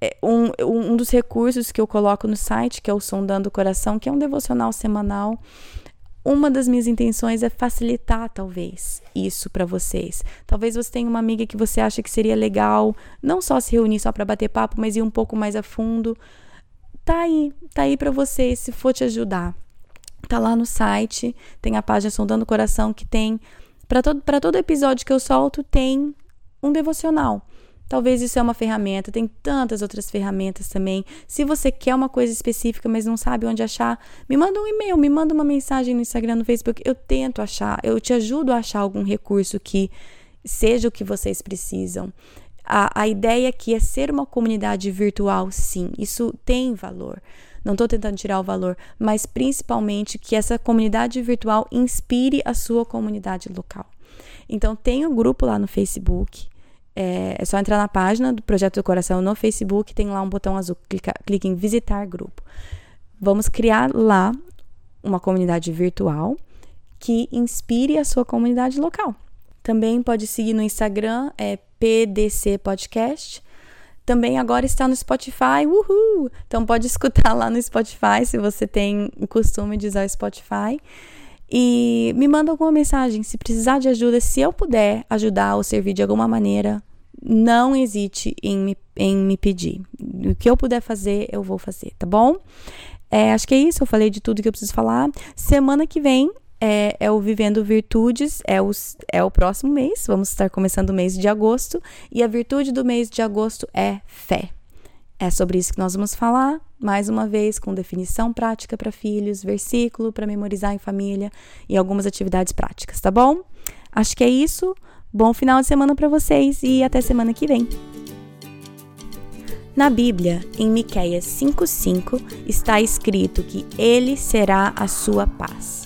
é um, um dos recursos que eu coloco no site, que é o Sondando o Coração, que é um devocional semanal uma das minhas intenções é facilitar, talvez, isso para vocês. Talvez você tenha uma amiga que você acha que seria legal, não só se reunir só para bater papo, mas ir um pouco mais a fundo. Tá aí, tá aí para vocês, se for te ajudar. tá lá no site, tem a página Sondando o Coração que tem para todo todo episódio que eu solto tem um devocional. Talvez isso é uma ferramenta, tem tantas outras ferramentas também. Se você quer uma coisa específica, mas não sabe onde achar, me manda um e-mail, me manda uma mensagem no Instagram, no Facebook. Eu tento achar, eu te ajudo a achar algum recurso que seja o que vocês precisam. A, a ideia aqui é ser uma comunidade virtual, sim, isso tem valor. Não estou tentando tirar o valor, mas principalmente que essa comunidade virtual inspire a sua comunidade local. Então, tem um grupo lá no Facebook. É, é, só entrar na página do Projeto do Coração no Facebook, tem lá um botão azul, clica, clique em visitar grupo. Vamos criar lá uma comunidade virtual que inspire a sua comunidade local. Também pode seguir no Instagram, é PDC Podcast. Também agora está no Spotify, uhul! Então pode *laughs* escutar lá no Spotify se você tem o costume de usar o Spotify. E me manda alguma mensagem. Se precisar de ajuda, se eu puder ajudar ou servir de alguma maneira, não hesite em me, em me pedir. O que eu puder fazer, eu vou fazer, tá bom? É, acho que é isso. Eu falei de tudo que eu preciso falar. Semana que vem é, é, o Vivendo Virtudes, é, os, é o próximo mês. Vamos estar começando o mês de agosto. E a virtude do mês de agosto é fé. É sobre isso que nós vamos falar, mais uma vez, com definição prática para filhos, versículo para memorizar em família e algumas atividades práticas, tá bom? Acho que é isso. Bom final de semana para vocês e até semana que vem. Na Bíblia, em Miqueias 5:5, está escrito que ele será a sua paz.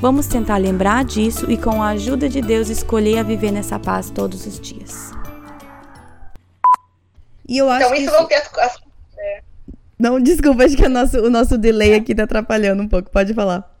Vamos tentar lembrar disso e, com a ajuda de Deus, escolher a viver nessa paz todos os dias. E eu acho então, isso, vão ter as. as é. Não, desculpa, acho que o nosso, o nosso delay aqui tá atrapalhando um pouco. Pode falar.